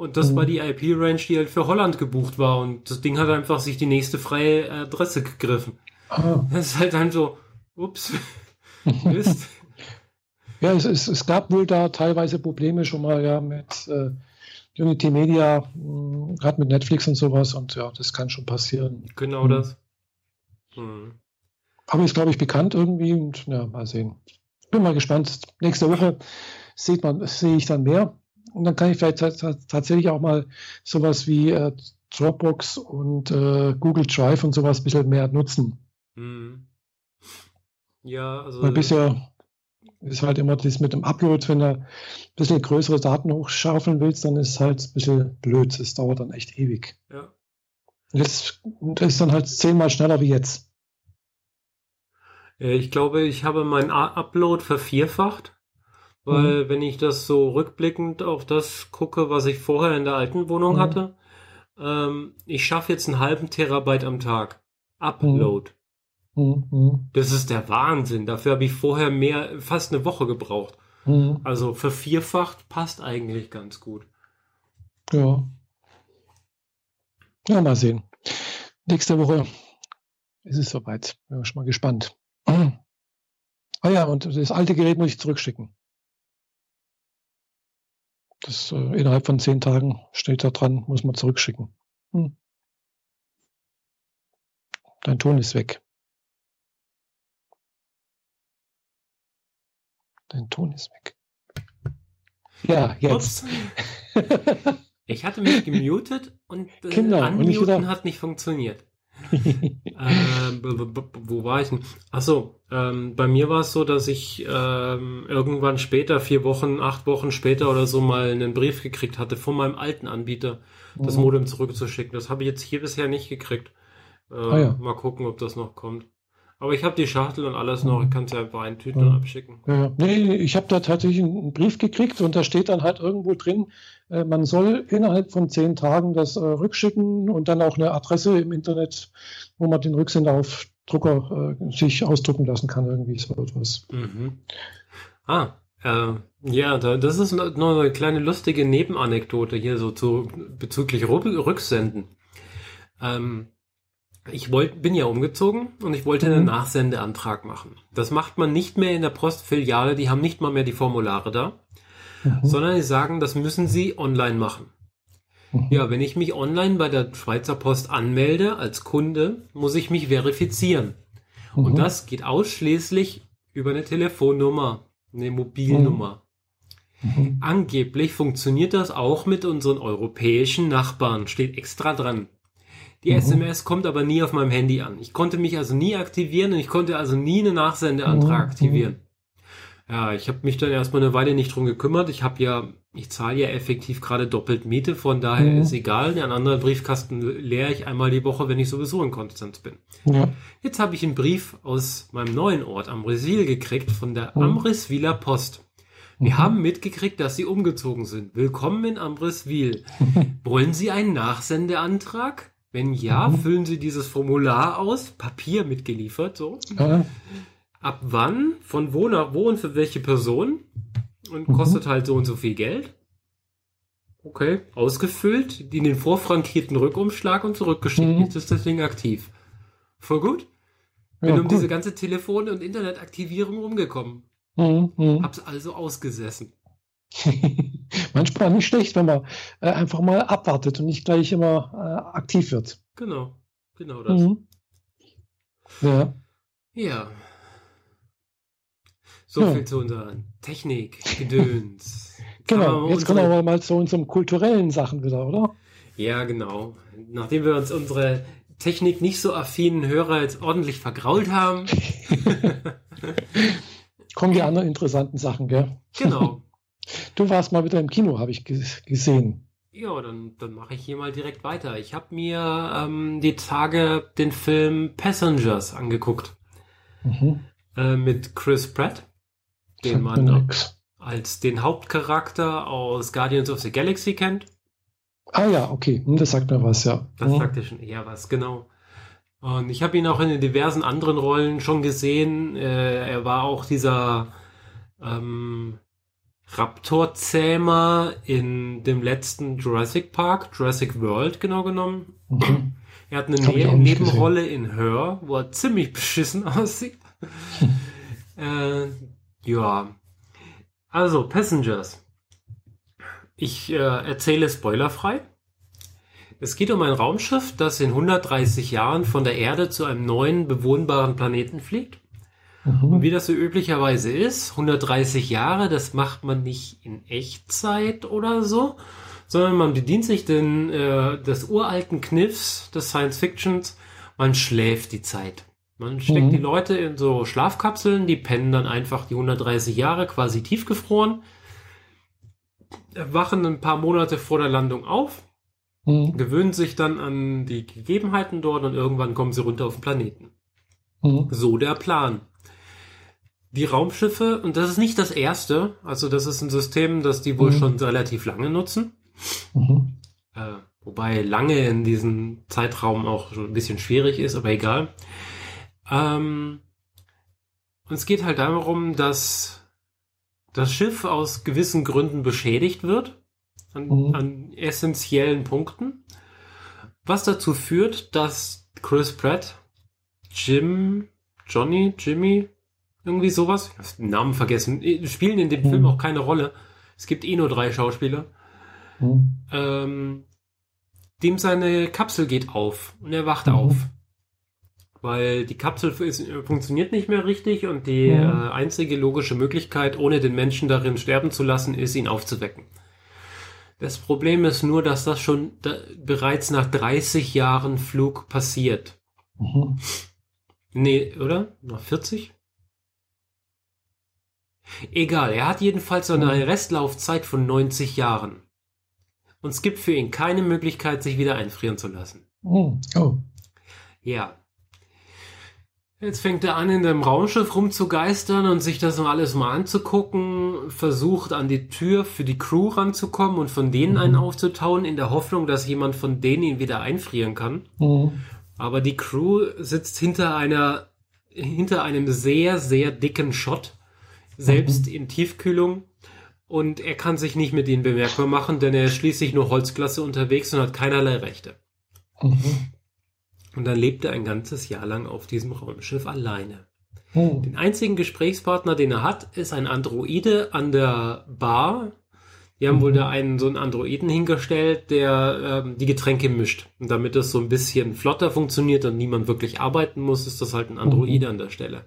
Und das mhm. war die IP-Range, die halt für Holland gebucht war. Und das Ding hat einfach sich die nächste freie Adresse gegriffen. Ah. Das ist halt dann so, ups, Mist. ja, es, es, es, gab wohl da teilweise Probleme schon mal ja mit äh, Unity Media, gerade mit Netflix und sowas. Und ja, das kann schon passieren. Genau mhm. das. Mhm. Aber ist, glaube ich, bekannt irgendwie. Und ja, mal sehen. Bin mal gespannt. Nächste Woche sieht man, sehe ich dann mehr. Und dann kann ich vielleicht tatsächlich auch mal sowas wie äh, Dropbox und äh, Google Drive und sowas ein bisschen mehr nutzen. Mhm. Ja, also. Weil bisher ist halt immer das mit dem Upload, wenn du ein bisschen größere Daten hochschaufeln willst, dann ist es halt ein bisschen blöd. Es dauert dann echt ewig. Ja. Jetzt, das ist dann halt zehnmal schneller wie jetzt. Ich glaube, ich habe meinen Upload vervierfacht. Weil mhm. wenn ich das so rückblickend auf das gucke, was ich vorher in der alten Wohnung mhm. hatte, ähm, ich schaffe jetzt einen halben Terabyte am Tag. Upload. Mhm. Das ist der Wahnsinn. Dafür habe ich vorher mehr, fast eine Woche gebraucht. Mhm. Also vervierfacht passt eigentlich ganz gut. Ja. Ja, mal sehen. Nächste Woche ist es soweit. Bin schon mal gespannt. Ah ja, und das alte Gerät muss ich zurückschicken. Das äh, innerhalb von zehn Tagen steht da dran, muss man zurückschicken. Hm. Dein Ton ist weg. Dein Ton ist weg. Ja, jetzt. ich hatte mich gemutet und äh, genau, Unmuten und hat nicht funktioniert. Ähm, wo war ich denn? Achso, ähm, bei mir war es so, dass ich ähm, irgendwann später, vier Wochen, acht Wochen später oder so mal einen Brief gekriegt hatte von meinem alten Anbieter, das mhm. Modem zurückzuschicken. Das habe ich jetzt hier bisher nicht gekriegt. Äh, ah, ja. Mal gucken, ob das noch kommt. Aber ich habe die Schachtel und alles noch. Ich kann es ja einfach eintüten ja. und abschicken. Ja. Nee, ich habe da tatsächlich einen Brief gekriegt und da steht dann halt irgendwo drin, man soll innerhalb von zehn Tagen das äh, rückschicken und dann auch eine Adresse im Internet, wo man den Rücksender auf Drucker äh, sich ausdrucken lassen kann, irgendwie so etwas. Mhm. Ah, äh, ja, da, das ist noch eine kleine lustige Nebenanekdote hier so zu bezüglich Rücksenden. Ähm, ich wollt, bin ja umgezogen und ich wollte einen mhm. Nachsendeantrag machen. Das macht man nicht mehr in der Postfiliale, die haben nicht mal mehr die Formulare da, mhm. sondern die sagen, das müssen sie online machen. Mhm. Ja, wenn ich mich online bei der Schweizer Post anmelde als Kunde, muss ich mich verifizieren. Und mhm. das geht ausschließlich über eine Telefonnummer, eine Mobilnummer. Mhm. Angeblich funktioniert das auch mit unseren europäischen Nachbarn, steht extra dran. Die mhm. SMS kommt aber nie auf meinem Handy an. Ich konnte mich also nie aktivieren und ich konnte also nie einen Nachsendeantrag mhm. aktivieren. Ja, ich habe mich dann erstmal eine Weile nicht drum gekümmert. Ich habe ja, ich zahle ja effektiv gerade doppelt Miete, von daher mhm. ist egal. Den anderen Briefkasten leere ich einmal die Woche, wenn ich sowieso in Konstanz bin. Ja. Jetzt habe ich einen Brief aus meinem neuen Ort Amriswil gekriegt von der mhm. Amriswiler Post. Wir mhm. haben mitgekriegt, dass Sie umgezogen sind. Willkommen in Amriswil. Wollen Sie einen Nachsendeantrag? Wenn ja, mhm. füllen Sie dieses Formular aus, Papier mitgeliefert, so. Ja. Ab wann, von wo nach wo und für welche Person und mhm. kostet halt so und so viel Geld. Okay, ausgefüllt, in den vorfrankierten Rückumschlag und zurückgeschickt. Mhm. Jetzt ist das Ding aktiv. Voll gut. Bin ja, um gut. diese ganze Telefon- und Internetaktivierung rumgekommen. Mhm, mh. Hab's also ausgesessen. Manchmal nicht schlecht, wenn man äh, einfach mal abwartet und nicht gleich immer äh, aktiv wird. Genau, genau das. Mhm. Ja. Ja. So ja. viel zu unserer Technik, Gedöns. genau, jetzt kommen wir mal zu unseren kulturellen Sachen wieder, oder? Ja, genau. Nachdem wir uns unsere Technik nicht so affinen Hörer jetzt ordentlich vergrault haben. kommen die anderen interessanten Sachen, gell? Genau. Du warst mal wieder im Kino, habe ich gesehen. Ja, dann, dann mache ich hier mal direkt weiter. Ich habe mir ähm, die Tage den Film Passengers angeguckt. Mhm. Äh, mit Chris Pratt, den man als den Hauptcharakter aus Guardians of the Galaxy kennt. Ah ja, okay, hm, das sagt mir was, ja. Das mhm. sagt ja schon eher was, genau. Und ich habe ihn auch in den diversen anderen Rollen schon gesehen. Äh, er war auch dieser ähm, Raptorzähmer in dem letzten Jurassic Park, Jurassic World genau genommen. Mhm. Er hat eine ne Nebenrolle gesehen. in Her, wo er ziemlich beschissen aussieht. äh, ja. Also, Passengers. Ich äh, erzähle spoilerfrei. Es geht um ein Raumschiff, das in 130 Jahren von der Erde zu einem neuen bewohnbaren Planeten fliegt. Mhm. Und wie das so üblicherweise ist, 130 Jahre, das macht man nicht in Echtzeit oder so, sondern man bedient sich den, äh, des uralten Kniffs des Science Fictions, man schläft die Zeit. Man steckt mhm. die Leute in so Schlafkapseln, die pennen dann einfach die 130 Jahre quasi tiefgefroren, wachen ein paar Monate vor der Landung auf, mhm. gewöhnen sich dann an die Gegebenheiten dort und irgendwann kommen sie runter auf den Planeten. Mhm. So der Plan die Raumschiffe, und das ist nicht das erste, also das ist ein System, das die wohl mhm. schon relativ lange nutzen. Mhm. Äh, wobei lange in diesem Zeitraum auch schon ein bisschen schwierig ist, aber egal. Ähm, und es geht halt darum, dass das Schiff aus gewissen Gründen beschädigt wird an, mhm. an essentiellen Punkten, was dazu führt, dass Chris Pratt, Jim, Johnny, Jimmy, irgendwie sowas, ich habe den Namen vergessen, spielen in dem mhm. Film auch keine Rolle. Es gibt eh nur drei Schauspieler. Mhm. Ähm, dem seine Kapsel geht auf und er wacht mhm. auf. Weil die Kapsel ist, funktioniert nicht mehr richtig und die mhm. äh, einzige logische Möglichkeit, ohne den Menschen darin sterben zu lassen, ist, ihn aufzuwecken. Das Problem ist nur, dass das schon da, bereits nach 30 Jahren Flug passiert. Mhm. Nee, oder? Nach 40? Egal, er hat jedenfalls so eine mhm. Restlaufzeit von 90 Jahren. Und es gibt für ihn keine Möglichkeit, sich wieder einfrieren zu lassen. Oh. oh. Ja. Jetzt fängt er an, in dem Raumschiff rumzugeistern und sich das noch alles mal anzugucken, versucht an die Tür für die Crew ranzukommen und von denen einen mhm. aufzutauen, in der Hoffnung, dass jemand von denen ihn wieder einfrieren kann. Mhm. Aber die Crew sitzt hinter einer, hinter einem sehr, sehr dicken Shot, selbst mhm. in Tiefkühlung. Und er kann sich nicht mit ihnen bemerkbar machen, denn er ist schließlich nur Holzklasse unterwegs und hat keinerlei Rechte. Mhm. Und dann lebt er ein ganzes Jahr lang auf diesem Raumschiff alleine. Oh. Den einzigen Gesprächspartner, den er hat, ist ein Androide an der Bar. Die haben mhm. wohl da einen so einen Androiden hingestellt, der ähm, die Getränke mischt. Und damit das so ein bisschen flotter funktioniert und niemand wirklich arbeiten muss, ist das halt ein Androide mhm. an der Stelle.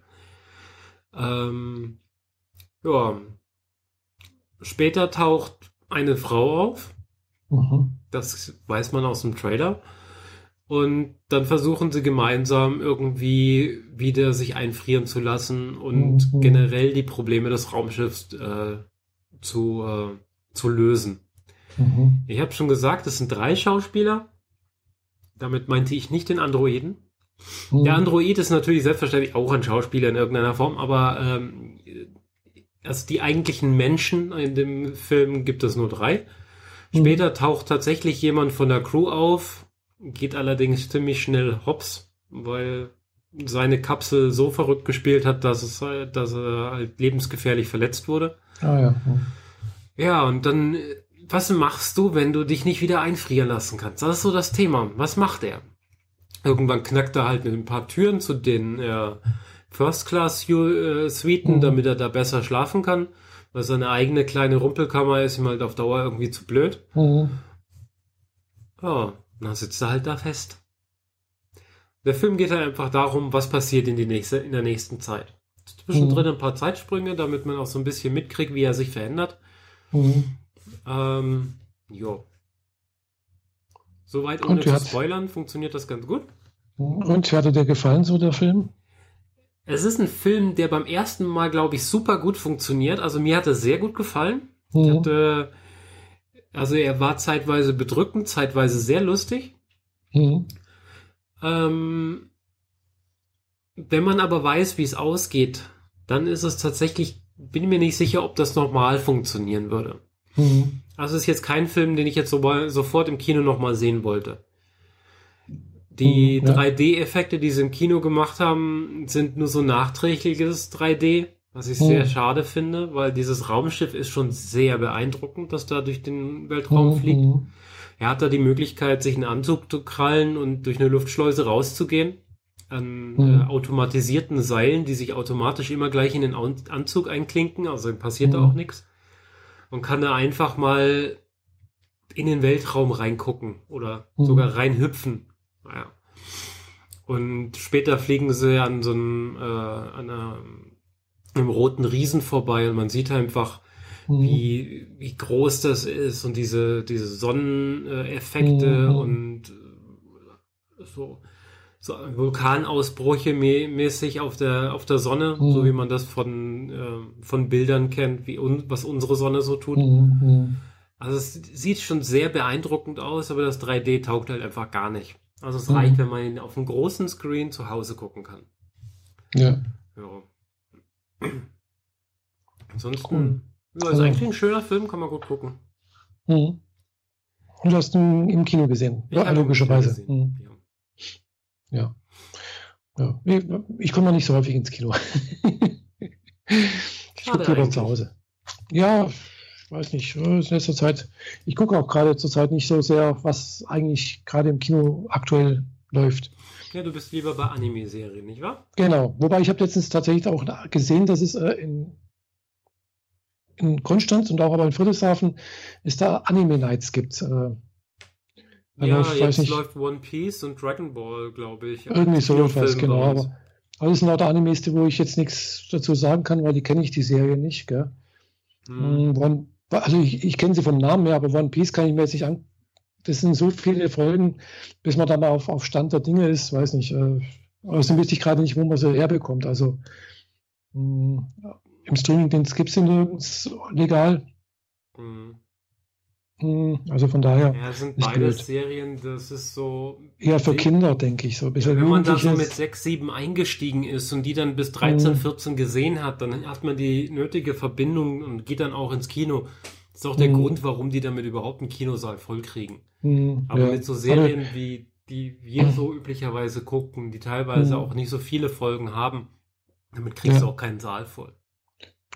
Ähm, ja. Später taucht eine Frau auf. Mhm. Das weiß man aus dem Trailer. Und dann versuchen sie gemeinsam irgendwie wieder sich einfrieren zu lassen und mhm. generell die Probleme des Raumschiffs äh, zu, äh, zu lösen. Mhm. Ich habe schon gesagt, es sind drei Schauspieler. Damit meinte ich nicht den Androiden. Mhm. Der Android ist natürlich selbstverständlich auch ein Schauspieler in irgendeiner Form, aber ähm, also die eigentlichen Menschen in dem Film gibt es nur drei. Mhm. Später taucht tatsächlich jemand von der Crew auf, geht allerdings ziemlich schnell hops, weil seine Kapsel so verrückt gespielt hat, dass es dass er halt lebensgefährlich verletzt wurde. Ah ja. Ja, und dann, was machst du, wenn du dich nicht wieder einfrieren lassen kannst? Das ist so das Thema. Was macht er? Irgendwann knackt er halt mit ein paar Türen zu den äh, First-Class-Suiten, mhm. damit er da besser schlafen kann, weil seine eigene kleine Rumpelkammer ist ihm halt auf Dauer irgendwie zu blöd. Mhm. Ja, dann sitzt er halt da fest. Der Film geht halt einfach darum, was passiert in, die nächste, in der nächsten Zeit. Zwischendrin mhm. ein paar Zeitsprünge, damit man auch so ein bisschen mitkriegt, wie er sich verändert. Mhm. Ähm, jo. Soweit ohne zu spoilern, funktioniert das ganz gut. Und wie hatte dir gefallen, so der Film? Es ist ein Film, der beim ersten Mal, glaube ich, super gut funktioniert. Also mir hat er sehr gut gefallen. Mhm. Ich hatte also er war zeitweise bedrückend, zeitweise sehr lustig. Mhm. Ähm, wenn man aber weiß, wie es ausgeht, dann ist es tatsächlich, bin mir nicht sicher, ob das normal funktionieren würde. Mhm. Also es ist jetzt kein Film, den ich jetzt so, sofort im Kino nochmal sehen wollte. Die mhm, ja. 3D-Effekte, die sie im Kino gemacht haben, sind nur so nachträgliches 3D. Was ich hm. sehr schade finde, weil dieses Raumschiff ist schon sehr beeindruckend, dass da durch den Weltraum hm. fliegt. Hm. Er hat da die Möglichkeit, sich einen Anzug zu krallen und durch eine Luftschleuse rauszugehen. An hm. äh, automatisierten Seilen, die sich automatisch immer gleich in den Anzug einklinken, also passiert da hm. auch nichts. Und kann da einfach mal in den Weltraum reingucken oder hm. sogar reinhüpfen. Naja. Und später fliegen sie an so einem, äh, an einer im roten Riesen vorbei und man sieht einfach, mhm. wie, wie groß das ist und diese, diese Sonneneffekte mhm. und äh, so, so Vulkanausbrüche mäßig auf der, auf der Sonne, mhm. so wie man das von, äh, von Bildern kennt, wie un, was unsere Sonne so tut. Mhm. Also es sieht schon sehr beeindruckend aus, aber das 3D taugt halt einfach gar nicht. Also es reicht, mhm. wenn man ihn auf einem großen Screen zu Hause gucken kann. Ja. ja. Ansonsten, cool. ja, ist also, eigentlich ein schöner Film, kann man gut gucken. Mhm. Du hast ihn im Kino gesehen, ja, logischerweise. Mhm. Ja. ja. Ja, ich komme mal nicht so häufig ins Kino. ich gucke lieber zu Hause. Ja, ich weiß nicht. In letzter Zeit, ich gucke auch gerade zur Zeit nicht so sehr, was eigentlich gerade im Kino aktuell läuft. Ja, du bist lieber bei Anime-Serien, nicht wahr? Genau. Wobei ich habe letztens tatsächlich auch gesehen, dass es äh, in, in Konstanz und auch aber in Friedrichshafen es da Anime-Nights gibt. Äh, ja, läuft, jetzt nicht, läuft One Piece und Dragon Ball, glaube ich. Irgendwie so etwas, genau. Aber, sind lauter Animes, wo ich jetzt nichts dazu sagen kann, weil die kenne ich die Serie nicht. Gell? Hm. One, also ich, ich kenne sie vom Namen her, aber One Piece kann ich mir jetzt nicht an. Das sind so viele Folgen, bis man da mal auf, auf Stand der Dinge ist, weiß nicht. Äh, außerdem wüsste ich gerade nicht, wo man sie herbekommt. Also mh, hm, im Streaming, den gibt es nirgends legal. Hm. Hm, also von daher. Ja, sind beide Serien, das ist so. Eher für Kinder, denke ich. So ja, wenn man da so mit 6, 7 eingestiegen ist und die dann bis 13, 14 hm. gesehen hat, dann hat man die nötige Verbindung und geht dann auch ins Kino. Das ist auch der hm. Grund, warum die damit überhaupt einen Kinosaal vollkriegen. Hm, Aber ja. mit so Serien Aber, wie die wir so üblicherweise gucken, die teilweise hm. auch nicht so viele Folgen haben, damit kriegst ja. du auch keinen Saal voll.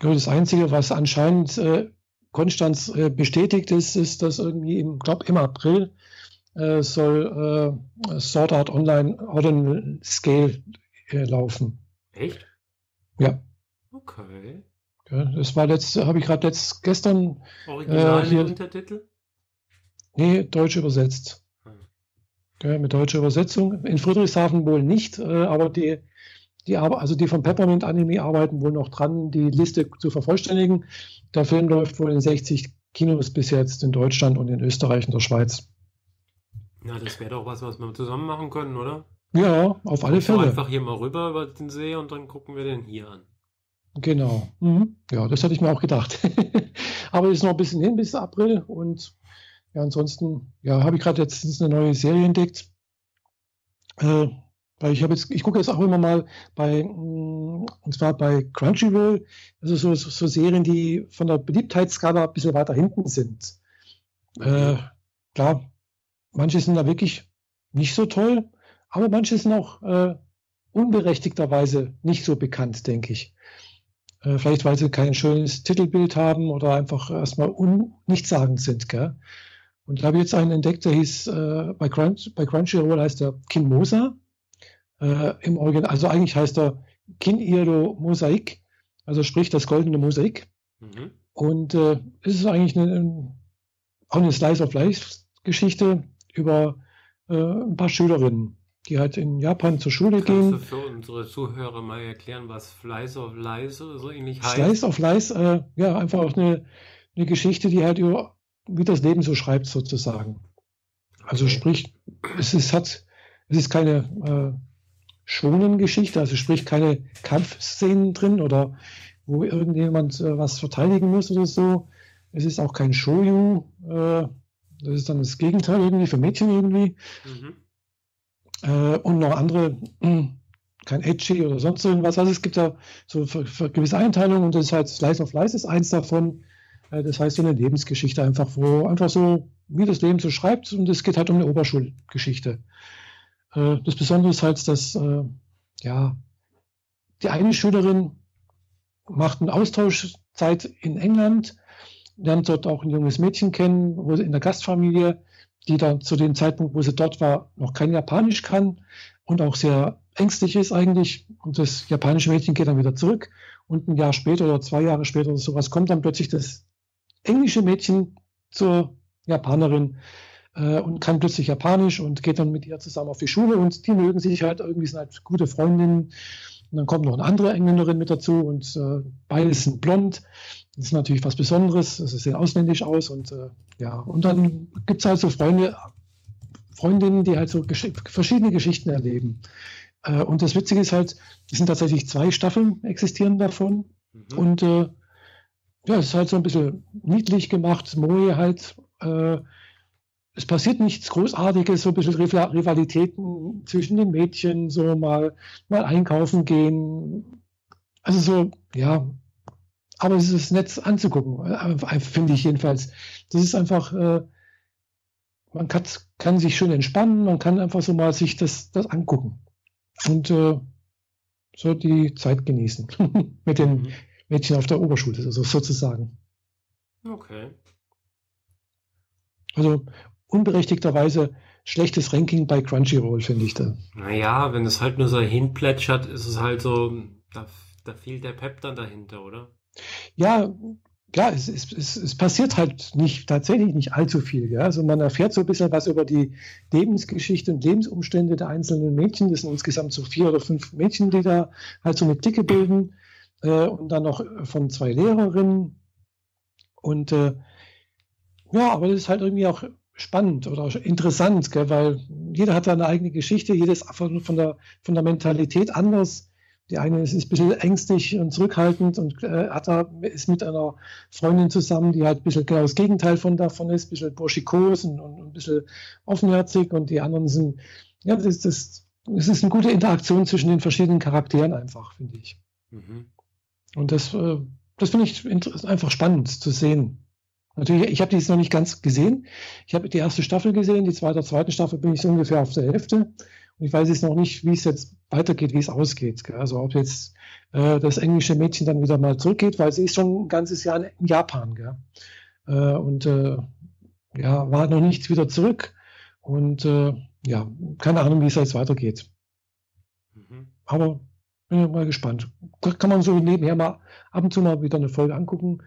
Das Einzige, was anscheinend äh, Konstanz äh, bestätigt ist, ist, dass irgendwie im, glaube im April äh, soll äh, Sword Art Online Ordinal Scale äh, laufen. Echt? Ja. Okay. Das war letzt, habe ich gerade letzt gestern. Original äh, hier, Untertitel? Nee, deutsch übersetzt. Hm. Mit deutscher Übersetzung. In Friedrichshafen wohl nicht, äh, aber die die, also die von Peppermint Anime arbeiten wohl noch dran, die Liste zu vervollständigen. Der Film läuft wohl in 60 Kinos bis jetzt in Deutschland und in Österreich und der Schweiz. Ja, das wäre doch was, was wir zusammen machen können, oder? Ja, auf alle Fälle. einfach hier mal rüber über den See und dann gucken wir den hier an. Genau. Mhm. Ja, das hatte ich mir auch gedacht. Aber es ist noch ein bisschen hin bis April und ja, ansonsten, ja, habe ich gerade jetzt eine neue Serie entdeckt. Äh, weil ich habe jetzt, ich gucke jetzt auch immer mal bei, mm, und zwar bei Crunchyroll, also so, so Serien, die von der Beliebtheitsskala ein bisschen weiter hinten sind. Äh, klar, manche sind da wirklich nicht so toll, aber manche sind auch äh, unberechtigterweise nicht so bekannt, denke ich. Äh, vielleicht, weil sie kein schönes Titelbild haben oder einfach erstmal nichtssagend sind. Gell? Und da habe ich jetzt einen entdeckt, der hieß, äh, bei, Crunch, bei Crunchyroll heißt der Kinmosa äh, im Original, also eigentlich heißt er Kin-Iro Mosaik, also sprich das goldene Mosaik. Mhm. Und äh, es ist eigentlich eine, auch eine Slice of Life Geschichte über äh, ein paar Schülerinnen, die halt in Japan zur Schule Kannst gehen. Kannst du für unsere Zuhörer mal erklären, was Slice of Life so ähnlich heißt? Slice of Life, äh, ja, einfach auch eine, eine Geschichte, die halt über, wie das Leben so schreibt, sozusagen. Also okay. sprich, es ist, hat, es ist keine äh, schonen Geschichte, also sprich keine Kampfszenen drin oder wo irgendjemand äh, was verteidigen muss oder so. Es ist auch kein Shouju, äh, das ist dann das Gegenteil irgendwie für Mädchen irgendwie. Mhm. Äh, und noch andere, mh, kein Edgy oder sonst irgendwas. Also es gibt ja so für, für gewisse Einteilungen und das ist halt Slice of Life ist eins davon. Äh, das heißt so eine Lebensgeschichte einfach, wo einfach so, wie das Leben so schreibt und es geht halt um eine Oberschulgeschichte. Äh, das Besondere ist halt, dass äh, ja, die eine Schülerin macht eine Austauschzeit in England, lernt dort auch ein junges Mädchen kennen, wo sie in der Gastfamilie, die dann zu dem Zeitpunkt, wo sie dort war, noch kein Japanisch kann und auch sehr ängstlich ist eigentlich. Und das japanische Mädchen geht dann wieder zurück. Und ein Jahr später oder zwei Jahre später oder sowas kommt dann plötzlich das englische Mädchen zur Japanerin äh, und kann plötzlich Japanisch und geht dann mit ihr zusammen auf die Schule und die mögen sich halt irgendwie, sind halt gute Freundinnen. Und dann kommt noch eine andere Engländerin mit dazu und äh, beide sind blond. Das ist natürlich was Besonderes. Sie sehen ausländisch aus und äh, ja, und dann gibt es halt so Freunde, Freundinnen, die halt so gesch verschiedene Geschichten erleben. Äh, und das Witzige ist halt, es sind tatsächlich zwei Staffeln existieren davon. Mhm. Und äh, ja, es ist halt so ein bisschen niedlich gemacht, Moe halt. Äh, es passiert nichts Großartiges, so ein bisschen Rivalitäten zwischen den Mädchen, so mal, mal einkaufen gehen. Also so, ja. Aber es ist nett anzugucken, äh, finde ich jedenfalls. Das ist einfach, äh, man kann, kann, sich schön entspannen, man kann einfach so mal sich das, das angucken. und äh, so die Zeit genießen mit den mhm. Mädchen auf der Oberschule, also sozusagen. Okay. Also unberechtigterweise schlechtes Ranking bei Crunchyroll, finde ich da. Naja, wenn es halt nur so hinplätschert, ist es halt so, da, da fehlt der Pep dann dahinter, oder? Ja, ja, es, es, es, es passiert halt nicht, tatsächlich nicht allzu viel. Ja? Also man erfährt so ein bisschen was über die Lebensgeschichte und Lebensumstände der einzelnen Mädchen. Das sind insgesamt so vier oder fünf Mädchen, die da halt so eine Clique bilden. Äh, und dann noch von zwei Lehrerinnen. Und äh, ja, aber das ist halt irgendwie auch spannend oder interessant, gell? weil jeder hat da eine eigene Geschichte, jedes von, von, der, von der Mentalität anders. Die eine ist, ein bisschen ängstlich und zurückhaltend und äh, hat da, ist mit einer Freundin zusammen, die halt ein bisschen genau das Gegenteil von davon ist, ein bisschen burschikos und, und ein bisschen offenherzig und die anderen sind, ja, das, das, das ist eine gute Interaktion zwischen den verschiedenen Charakteren einfach, finde ich. Mhm. Und das, äh, das finde ich einfach spannend zu sehen. Natürlich, ich habe die jetzt noch nicht ganz gesehen. Ich habe die erste Staffel gesehen, die zweite, zweite Staffel bin ich so ungefähr auf der Hälfte. Und ich weiß jetzt noch nicht, wie es jetzt weitergeht, wie es ausgeht. Also ob jetzt äh, das englische Mädchen dann wieder mal zurückgeht, weil sie ist schon ein ganzes Jahr in Japan. Gell? Äh, und äh, ja, war noch nichts wieder zurück. Und äh, ja, keine Ahnung, wie es jetzt weitergeht. Mhm. Aber bin ich mal gespannt. Kann man so nebenher mal ab und zu mal wieder eine Folge angucken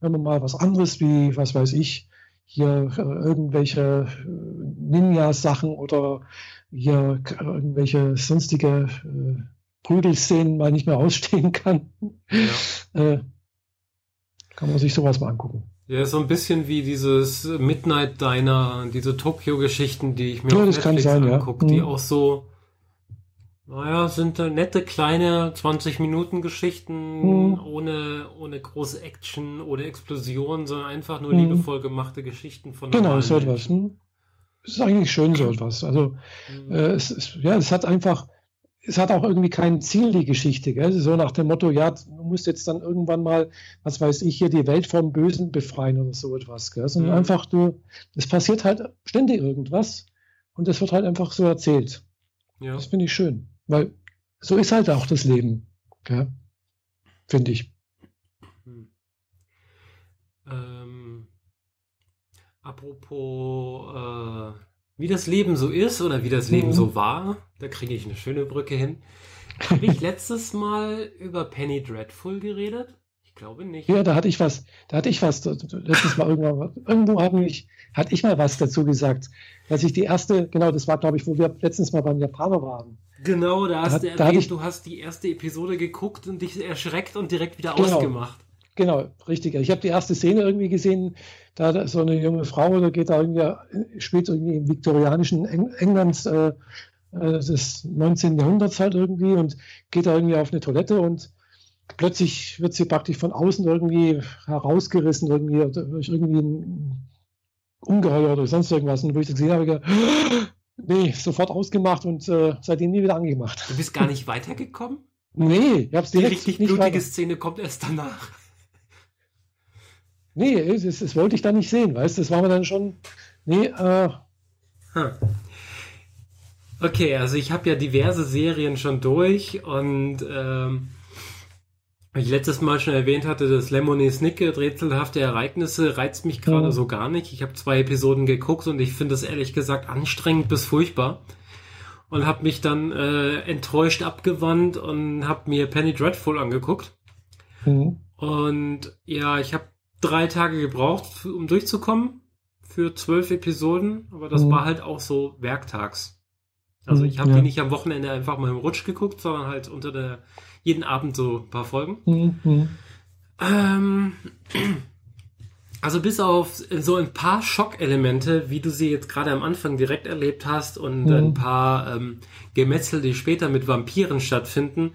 wenn man mal was anderes wie, was weiß ich, hier äh, irgendwelche äh, Ninja-Sachen oder hier irgendwelche sonstige äh, Prügelszenen mal nicht mehr ausstehen kann, ja. äh, kann man sich sowas mal angucken. Ja, so ein bisschen wie dieses Midnight Diner, diese Tokio-Geschichten, die ich mir ja, auf Netflix angucke, ja. die mhm. auch so naja, sind da nette kleine 20 Minuten Geschichten hm. ohne, ohne große Action, ohne Explosion, sondern einfach nur hm. liebevoll gemachte Geschichten von Genau, so etwas. Hm? Es ist eigentlich schön so etwas. Also hm. äh, es, es, ja, es hat einfach, es hat auch irgendwie kein Ziel, die Geschichte. Gell? So nach dem Motto, ja, du musst jetzt dann irgendwann mal, was weiß ich, hier die Welt vom Bösen befreien oder so etwas. Gell? Sondern mhm. einfach, du, es passiert halt ständig irgendwas und es wird halt einfach so erzählt. Ja. Das finde ich schön. Weil so ist halt auch das Leben, finde ich. Hm. Ähm, apropos, äh, wie das Leben so ist oder wie das Leben mhm. so war, da kriege ich eine schöne Brücke hin. Habe ich letztes Mal über Penny Dreadful geredet? Glaube nicht. Ja, da hatte ich was, da hatte ich was, letztes Mal irgendwo, irgendwo haben ich, hatte ich mal was dazu gesagt, dass ich die erste, genau, das war, glaube ich, wo wir letztens mal beim Japaner waren. Genau, da hast da, du erwähnt, ich, du hast die erste Episode geguckt und dich erschreckt und direkt wieder genau, ausgemacht. Genau, richtig. Ich habe die erste Szene irgendwie gesehen, da so eine junge Frau, da geht da irgendwie, spielt irgendwie im viktorianischen Eng Englands äh, äh des 19. Jahrhunderts halt irgendwie und geht da irgendwie auf eine Toilette und plötzlich wird sie praktisch von außen irgendwie herausgerissen, irgendwie durch irgendwie ein Ungeheuer oder sonst irgendwas. Und wo ich das gesehen habe, Nee, sofort ausgemacht und äh, seitdem nie wieder angemacht. Du bist gar nicht weitergekommen? Nee, ich hab's Die richtig blutige weiter. Szene kommt erst danach. Nee, das, das, wollte ich dann nicht sehen, weißt du? Das war mir dann schon. Nee, äh. Hm. Okay, also ich habe ja diverse Serien schon durch und ähm, wie ich letztes Mal schon erwähnt hatte, das Lemony Snicket, rätselhafte Ereignisse, reizt mich gerade ja. so gar nicht. Ich habe zwei Episoden geguckt und ich finde es ehrlich gesagt anstrengend bis furchtbar. Und habe mich dann äh, enttäuscht abgewandt und habe mir Penny Dreadful angeguckt. Mhm. Und ja, ich habe drei Tage gebraucht, um durchzukommen für zwölf Episoden, aber das mhm. war halt auch so werktags. Also mhm, ich habe ja. die nicht am Wochenende einfach mal im Rutsch geguckt, sondern halt unter der jeden Abend so ein paar Folgen. Mhm. Ähm, also bis auf so ein paar Schockelemente, wie du sie jetzt gerade am Anfang direkt erlebt hast und mhm. ein paar ähm, Gemetzel, die später mit Vampiren stattfinden,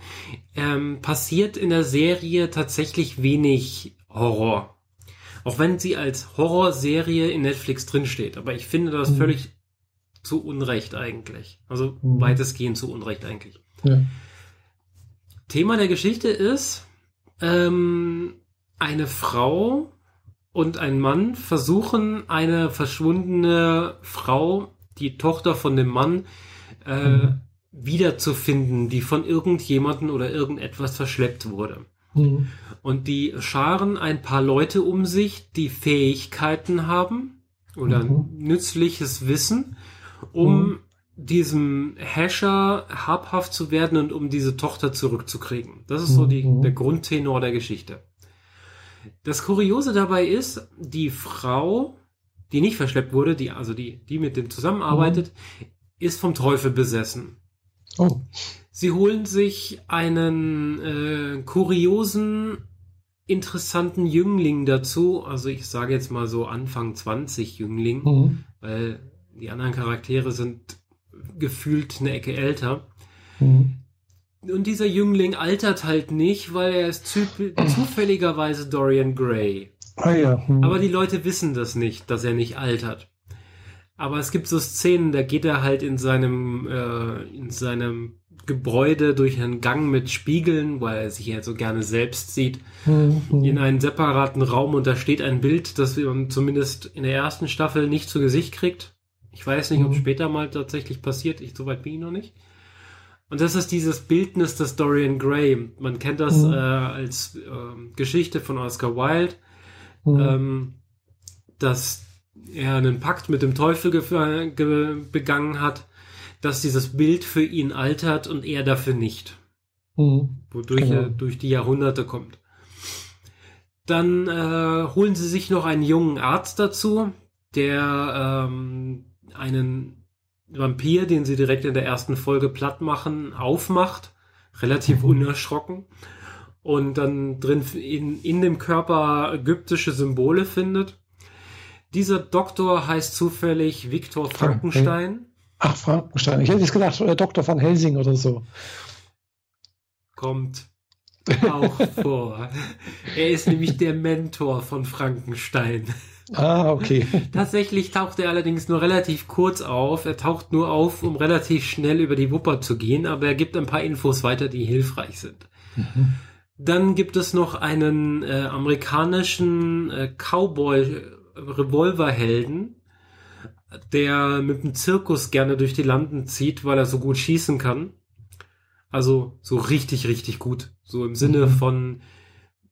ähm, passiert in der Serie tatsächlich wenig Horror. Auch wenn sie als Horrorserie in Netflix drinsteht. Aber ich finde das mhm. völlig zu Unrecht eigentlich. Also mhm. weitestgehend zu Unrecht eigentlich. Ja. Thema der Geschichte ist, ähm, eine Frau und ein Mann versuchen, eine verschwundene Frau, die Tochter von dem Mann, äh, mhm. wiederzufinden, die von irgendjemanden oder irgendetwas verschleppt wurde. Mhm. Und die scharen ein paar Leute um sich, die Fähigkeiten haben oder mhm. nützliches Wissen, um mhm. Diesem Hasher habhaft zu werden und um diese Tochter zurückzukriegen. Das ist so die, mhm. der Grundtenor der Geschichte. Das Kuriose dabei ist, die Frau, die nicht verschleppt wurde, die, also die, die mit dem zusammenarbeitet, mhm. ist vom Teufel besessen. Oh. Sie holen sich einen äh, kuriosen, interessanten Jüngling dazu. Also ich sage jetzt mal so Anfang 20 Jüngling, mhm. weil die anderen Charaktere sind gefühlt eine Ecke älter. Mhm. Und dieser Jüngling altert halt nicht, weil er ist zufälligerweise Dorian Gray. Ah ja. Hm. Aber die Leute wissen das nicht, dass er nicht altert. Aber es gibt so Szenen, da geht er halt in seinem, äh, in seinem Gebäude durch einen Gang mit Spiegeln, weil er sich ja so gerne selbst sieht, mhm. in einen separaten Raum und da steht ein Bild, das man zumindest in der ersten Staffel nicht zu Gesicht kriegt. Ich weiß nicht, mhm. ob es später mal tatsächlich passiert. Ich soweit bin ich noch nicht. Und das ist dieses Bildnis des Dorian Gray. Man kennt das mhm. äh, als äh, Geschichte von Oscar Wilde, mhm. ähm, dass er einen Pakt mit dem Teufel begangen hat dass dieses Bild für ihn altert und er dafür nicht. Mhm. Wodurch genau. er durch die Jahrhunderte kommt. Dann äh, holen sie sich noch einen jungen Arzt dazu, der ähm, einen Vampir, den sie direkt in der ersten Folge platt machen, aufmacht. Relativ mhm. unerschrocken. Und dann drin in, in dem Körper ägyptische Symbole findet. Dieser Doktor heißt zufällig Viktor Frankenstein. Ach, Frankenstein. Ich hätte jetzt gedacht, äh, Dr. van Helsing oder so. Kommt auch vor. Er ist nämlich der Mentor von Frankenstein. Ah, okay. Tatsächlich taucht er allerdings nur relativ kurz auf. Er taucht nur auf, um relativ schnell über die Wupper zu gehen, aber er gibt ein paar Infos weiter, die hilfreich sind. Mhm. Dann gibt es noch einen äh, amerikanischen äh, Cowboy-Revolverhelden, der mit dem Zirkus gerne durch die Landen zieht, weil er so gut schießen kann. Also so richtig, richtig gut. So im Sinne mhm. von,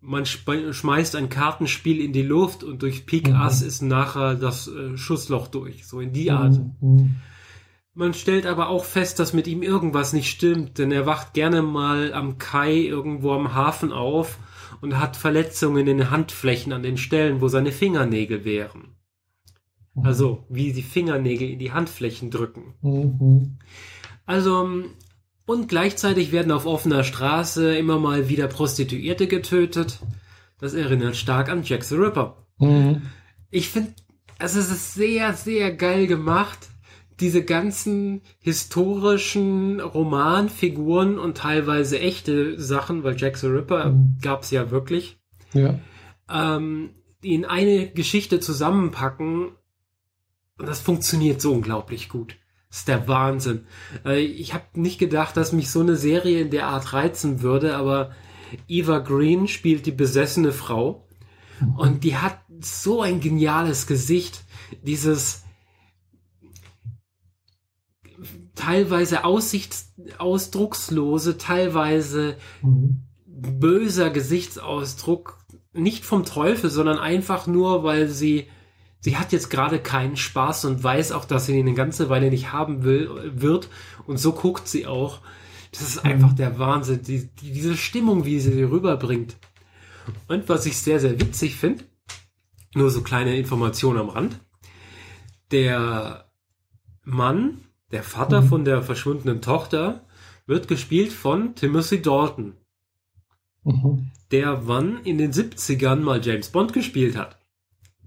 man schmeißt ein Kartenspiel in die Luft und durch Pik mhm. Ass ist nachher das äh, Schussloch durch. So in die mhm. Art. Mhm. Man stellt aber auch fest, dass mit ihm irgendwas nicht stimmt, denn er wacht gerne mal am Kai irgendwo am Hafen auf und hat Verletzungen in den Handflächen an den Stellen, wo seine Fingernägel wären. Mhm. Also wie die Fingernägel in die Handflächen drücken. Mhm. Also und gleichzeitig werden auf offener Straße immer mal wieder Prostituierte getötet. Das erinnert stark an Jack the Ripper. Mhm. Ich finde, also es ist sehr, sehr geil gemacht. Diese ganzen historischen Romanfiguren und teilweise echte Sachen, weil Jack the Ripper mhm. gab es ja wirklich. Ja. Ähm, die in eine Geschichte zusammenpacken und das funktioniert so unglaublich gut. Das ist der Wahnsinn. Äh, ich habe nicht gedacht, dass mich so eine Serie in der Art reizen würde, aber Eva Green spielt die besessene Frau und die hat so ein geniales Gesicht. Dieses teilweise aussichts ausdruckslose, teilweise böser Gesichtsausdruck, nicht vom Teufel, sondern einfach nur, weil sie sie hat jetzt gerade keinen Spaß und weiß auch, dass sie ihn eine ganze Weile nicht haben will, wird. Und so guckt sie auch. Das ist einfach der Wahnsinn. Die, die, diese Stimmung, wie sie sie rüberbringt. Und was ich sehr, sehr witzig finde, nur so kleine Informationen am Rand. Der Mann, der Vater mhm. von der verschwundenen Tochter, wird gespielt von Timothy Dalton. Mhm. Der wann in den 70ern mal James Bond gespielt hat.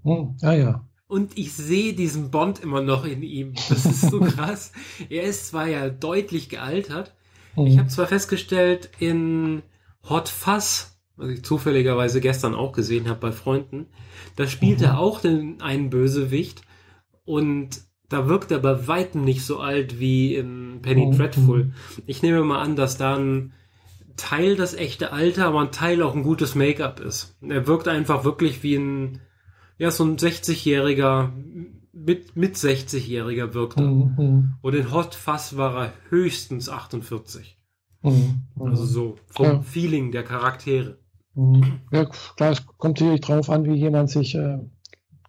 Hm, ah ja. Und ich sehe diesen Bond immer noch in ihm. Das ist so krass. er ist zwar ja deutlich gealtert. Mhm. Ich habe zwar festgestellt in Hot Fuzz, was ich zufälligerweise gestern auch gesehen habe bei Freunden, da spielt mhm. er auch den, einen Bösewicht und da wirkt er bei weitem nicht so alt wie in Penny mhm. Dreadful. Ich nehme mal an, dass da ein Teil das echte Alter, aber ein Teil auch ein gutes Make-up ist. Er wirkt einfach wirklich wie ein ja, so ein 60-jähriger mit, mit 60-Jähriger wirkte. Mhm. Und in Hot Fuzz war er höchstens 48. Mhm. Also so vom ja. Feeling der Charaktere. Mhm. Ja, klar, es kommt natürlich drauf an, wie jemand sich äh,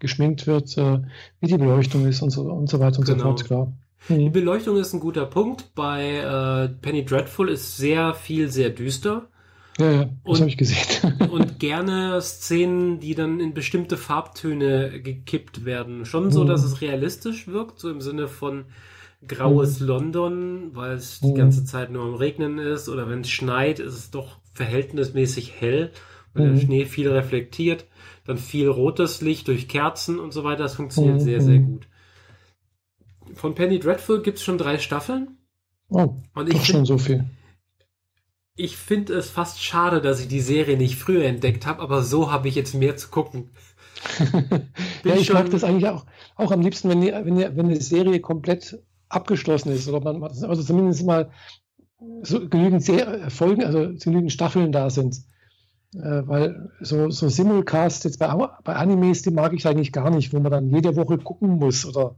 geschminkt wird, äh, wie die Beleuchtung ist und so, und so weiter und genau. so fort, klar. Mhm. Die Beleuchtung ist ein guter Punkt. Bei äh, Penny Dreadful ist sehr viel, sehr düster. Ja, ja, das habe ich gesehen. und gerne Szenen, die dann in bestimmte Farbtöne gekippt werden. Schon so, mhm. dass es realistisch wirkt, so im Sinne von graues mhm. London, weil es die mhm. ganze Zeit nur am Regnen ist. Oder wenn es schneit, ist es doch verhältnismäßig hell, weil der mhm. Schnee viel reflektiert. Dann viel rotes Licht durch Kerzen und so weiter. Das funktioniert sehr, sehr gut. Von Penny Dreadful gibt es schon drei Staffeln. Oh, und ich schon so viel ich finde es fast schade, dass ich die Serie nicht früher entdeckt habe, aber so habe ich jetzt mehr zu gucken. ja, ich mag das eigentlich auch, auch am liebsten, wenn, die, wenn, die, wenn eine Serie komplett abgeschlossen ist oder man also zumindest mal so genügend Ser Folgen, also genügend Staffeln da sind. Äh, weil so, so Simulcast jetzt bei, bei Animes, die mag ich eigentlich gar nicht, wo man dann jede Woche gucken muss oder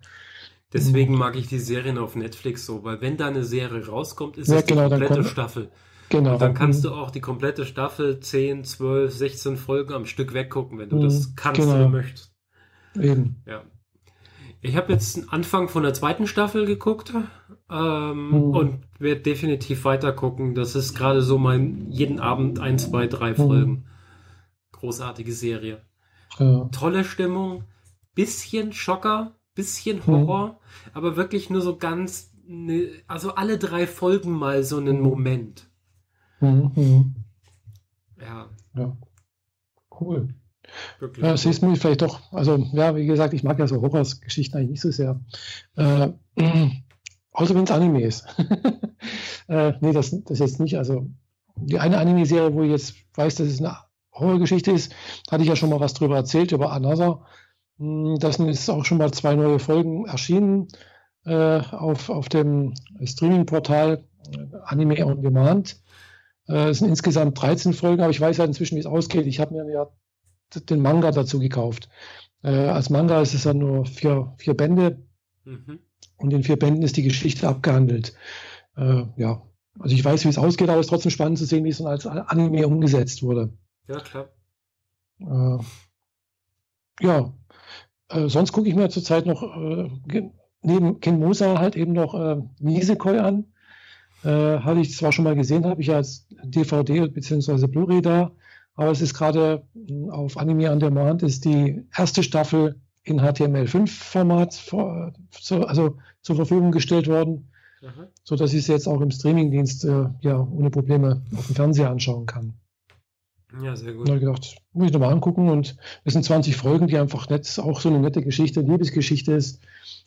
Deswegen mag ich die Serien auf Netflix so, weil wenn da eine Serie rauskommt, ist ja, es genau, die komplette Staffel. Genau. Und dann kannst du auch die komplette Staffel 10, 12, 16 Folgen am Stück weggucken, wenn du mhm. das kannst genau. oder möchtest. Eben. Ja. Ich habe jetzt einen Anfang von der zweiten Staffel geguckt ähm, mhm. und werde definitiv weiter gucken. Das ist gerade so mein jeden Abend ein, zwei, drei mhm. Folgen. Mhm. Großartige Serie. Ja. Tolle Stimmung, bisschen Schocker, bisschen Horror, mhm. aber wirklich nur so ganz, ne, also alle drei Folgen mal so einen. Moment. Mhm, mhm. Ja. Ja. Cool. Wirklich ja, siehst du vielleicht doch, also ja, wie gesagt, ich mag ja so Horrorgeschichten eigentlich nicht so sehr. Äh, außer wenn es Anime ist. äh, nee, das, das jetzt nicht. Also die eine Anime-Serie, wo ich jetzt weiß, dass es eine Horrorgeschichte ist, hatte ich ja schon mal was drüber erzählt, über Another. Hm, da sind jetzt auch schon mal zwei neue Folgen erschienen äh, auf, auf dem Streaming-Portal äh, Anime on Demand. Äh, es sind insgesamt 13 Folgen, aber ich weiß ja inzwischen, wie es ausgeht. Ich habe mir ja den Manga dazu gekauft. Äh, als Manga ist es ja nur vier, vier Bände mhm. und in vier Bänden ist die Geschichte abgehandelt. Äh, ja, also ich weiß, wie es ausgeht, aber es ist trotzdem spannend zu sehen, wie es dann als Anime umgesetzt wurde. Ja, klar. Äh, ja, äh, sonst gucke ich mir zurzeit noch äh, neben Ken Mosa halt eben noch äh, Nisekoi an. Äh, hatte ich zwar schon mal gesehen, habe ich ja als DVD bzw. Blu-ray da, aber es ist gerade hm, auf Anime on Demand ist die erste Staffel in HTML5-Format also zur Verfügung gestellt worden, mhm. so dass ich es jetzt auch im Streamingdienst äh, ja ohne Probleme auf dem Fernseher anschauen kann. Ja, sehr gut. Da habe ich gedacht, muss ich nochmal angucken und es sind 20 Folgen, die einfach nett, auch so eine nette Geschichte, Liebesgeschichte ist.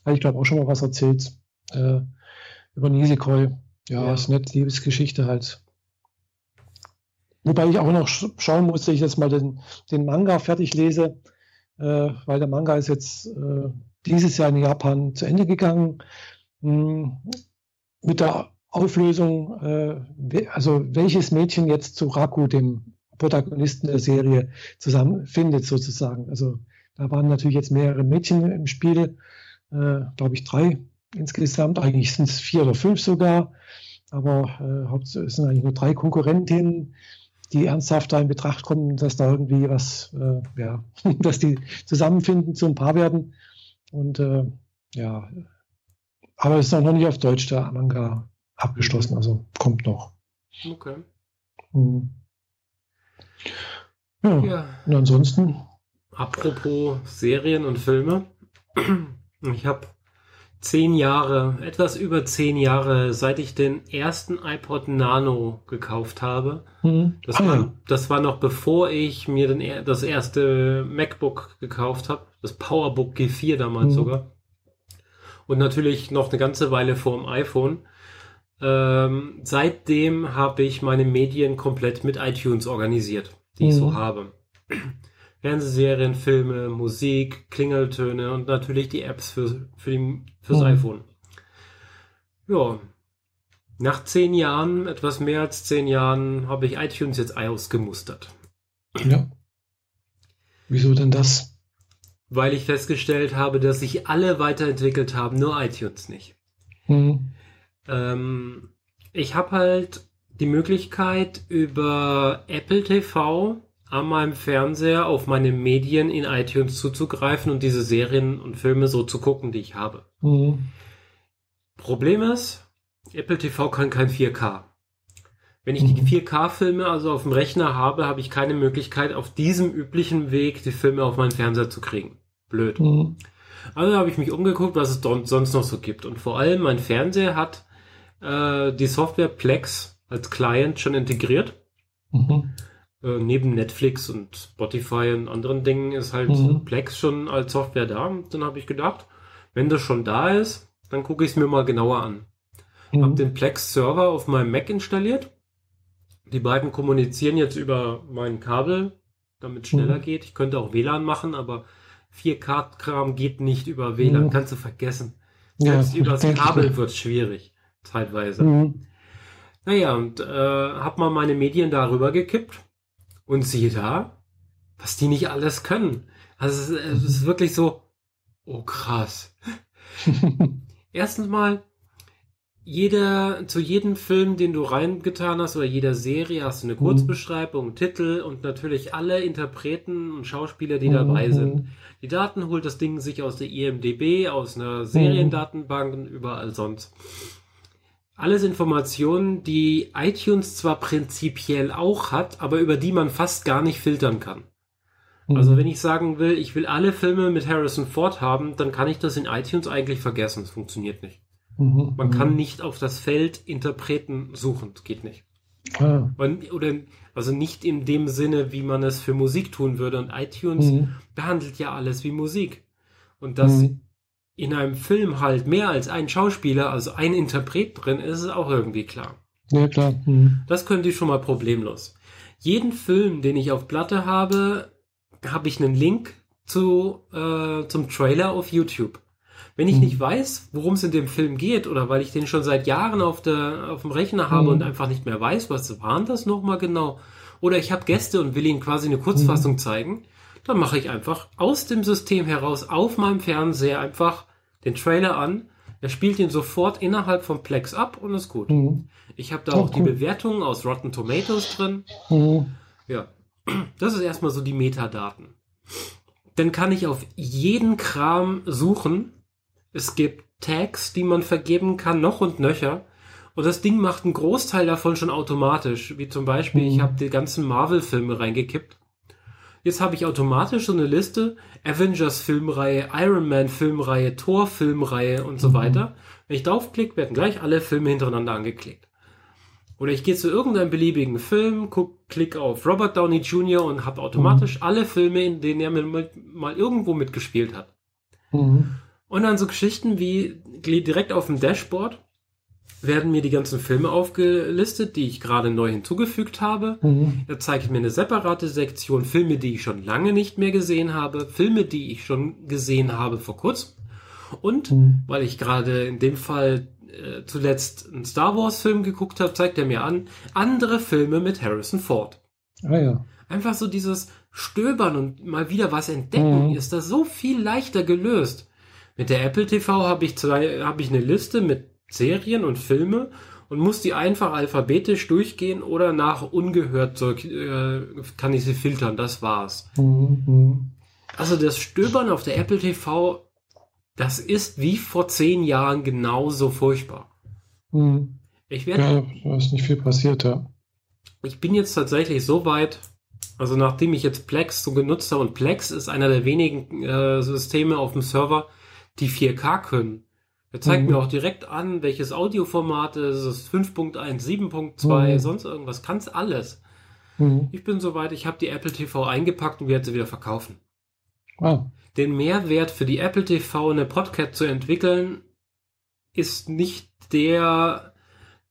Habe ich glaube auch schon mal was erzählt äh, über Nisekoi. Ja, ja. ist nett, Liebesgeschichte halt. Wobei ich auch noch schauen muss, dass ich jetzt mal den, den Manga fertig lese, äh, weil der Manga ist jetzt äh, dieses Jahr in Japan zu Ende gegangen. Hm, mit der Auflösung, äh, also welches Mädchen jetzt zu Raku, dem Protagonisten der Serie, zusammenfindet sozusagen. Also da waren natürlich jetzt mehrere Mädchen im Spiel, äh, glaube ich drei insgesamt. Eigentlich sind es vier oder fünf sogar. Aber äh, es sind eigentlich nur drei Konkurrentinnen, die ernsthaft da in Betracht kommen, dass da irgendwie was, äh, ja, dass die zusammenfinden, zum Paar werden. Und äh, ja, aber es ist noch nicht auf Deutsch der Manga abgeschlossen, also kommt noch. Okay. Hm. Ja, ja. Und ansonsten. Apropos Serien und Filme. Ich habe zehn Jahre, etwas über zehn Jahre, seit ich den ersten iPod Nano gekauft habe. Mhm. Das, ah, war, das war noch bevor ich mir den, das erste MacBook gekauft habe, das PowerBook G4 damals mhm. sogar. Und natürlich noch eine ganze Weile vor dem iPhone. Ähm, seitdem habe ich meine Medien komplett mit iTunes organisiert, die mhm. ich so mhm. habe. Fernsehserien, Filme, Musik, Klingeltöne und natürlich die Apps für, für die, fürs mhm. iPhone. Ja. Nach zehn Jahren, etwas mehr als zehn Jahren, habe ich iTunes jetzt ausgemustert. Ja. Wieso denn das? weil ich festgestellt habe, dass sich alle weiterentwickelt haben, nur iTunes nicht. Mhm. Ähm, ich habe halt die Möglichkeit über Apple TV an meinem Fernseher auf meine Medien in iTunes zuzugreifen und diese Serien und Filme so zu gucken, die ich habe. Mhm. Problem ist, Apple TV kann kein 4K. Wenn ich die 4K-Filme mhm. also auf dem Rechner habe, habe ich keine Möglichkeit, auf diesem üblichen Weg die Filme auf meinen Fernseher zu kriegen. Blöd. Mhm. Also habe ich mich umgeguckt, was es sonst noch so gibt. Und vor allem mein Fernseher hat äh, die Software Plex als Client schon integriert. Mhm. Äh, neben Netflix und Spotify und anderen Dingen ist halt mhm. Plex schon als Software da. Und dann habe ich gedacht, wenn das schon da ist, dann gucke ich es mir mal genauer an. Mhm. Hab den Plex Server auf meinem Mac installiert. Die beiden kommunizieren jetzt über mein Kabel, damit es schneller mhm. geht. Ich könnte auch WLAN machen, aber 4K-Kram geht nicht über WLAN, mhm. kannst du vergessen. Selbst ja, über das Kabel wird es schwierig, zeitweise. Mhm. Naja, und äh, hab mal meine Medien darüber gekippt und siehe da, was die nicht alles können. Also es, es ist wirklich so, oh krass. Erstens mal, jeder, zu jedem Film, den du reingetan hast oder jeder Serie hast du eine mhm. Kurzbeschreibung, mhm. Titel und natürlich alle Interpreten und Schauspieler, die mhm. dabei sind. Die Daten holt das Ding sich aus der IMDB, aus einer Seriendatenbank und überall sonst. Alles Informationen, die iTunes zwar prinzipiell auch hat, aber über die man fast gar nicht filtern kann. Mhm. Also wenn ich sagen will, ich will alle Filme mit Harrison Ford haben, dann kann ich das in iTunes eigentlich vergessen. Es funktioniert nicht. Mhm. Man kann mhm. nicht auf das Feld Interpreten suchen. Das geht nicht. Ah. Und, oder, also nicht in dem Sinne, wie man es für Musik tun würde. Und iTunes mhm. behandelt ja alles wie Musik. Und dass mhm. In einem Film halt mehr als ein Schauspieler, also ein Interpret drin ist, ist auch irgendwie klar. Ja, klar. Mhm. Das können die schon mal problemlos. Jeden Film, den ich auf Platte habe, habe ich einen Link zu, äh, zum Trailer auf YouTube. Wenn ich mhm. nicht weiß, worum es in dem Film geht oder weil ich den schon seit Jahren auf, der, auf dem Rechner habe mhm. und einfach nicht mehr weiß, was waren das nochmal genau, oder ich habe Gäste und will ihnen quasi eine Kurzfassung mhm. zeigen, dann mache ich einfach aus dem System heraus auf meinem Fernseher einfach den Trailer an. Er spielt ihn sofort innerhalb von Plex ab und ist gut. Mhm. Ich habe da auch, auch die Bewertungen aus Rotten Tomatoes drin. Mhm. Ja, das ist erstmal so die Metadaten. Dann kann ich auf jeden Kram suchen, es gibt Tags, die man vergeben kann, noch und nöcher. Und das Ding macht einen Großteil davon schon automatisch. Wie zum Beispiel, mhm. ich habe die ganzen Marvel-Filme reingekippt. Jetzt habe ich automatisch so eine Liste, Avengers-Filmreihe, Iron Man-Filmreihe, Thor-Filmreihe und so mhm. weiter. Wenn ich draufklicke, werden gleich alle Filme hintereinander angeklickt. Oder ich gehe zu irgendeinem beliebigen Film, guck, klick auf Robert Downey Jr. und habe automatisch mhm. alle Filme, in denen er mal irgendwo mitgespielt hat. Mhm. Und dann so Geschichten wie direkt auf dem Dashboard werden mir die ganzen Filme aufgelistet, die ich gerade neu hinzugefügt habe. Mhm. Da zeigt mir eine separate Sektion Filme, die ich schon lange nicht mehr gesehen habe, Filme, die ich schon gesehen habe vor kurzem. Und mhm. weil ich gerade in dem Fall äh, zuletzt einen Star Wars Film geguckt habe, zeigt er mir an andere Filme mit Harrison Ford. Ah ja. Einfach so dieses Stöbern und mal wieder was entdecken, mhm. ist das so viel leichter gelöst. Mit der Apple TV habe ich zwei, habe ich eine Liste mit Serien und Filme und muss die einfach alphabetisch durchgehen oder nach ungehört so, äh, kann ich sie filtern. Das war's. Mhm. Also das Stöbern auf der Apple TV, das ist wie vor zehn Jahren genauso furchtbar. Mhm. Ich werde. Ja, da ist nicht viel passiert, ja. Ich bin jetzt tatsächlich so weit, also nachdem ich jetzt Plex so genutzt habe und Plex ist einer der wenigen äh, Systeme auf dem Server, die 4K können. Er zeigt mhm. mir auch direkt an, welches Audioformat es ist, 5.1, 7.2, mhm. sonst irgendwas, kann's alles. Mhm. Ich bin soweit, ich habe die Apple TV eingepackt und werde sie wieder verkaufen. Wow. Den Mehrwert für die Apple TV eine Podcast zu entwickeln, ist nicht der,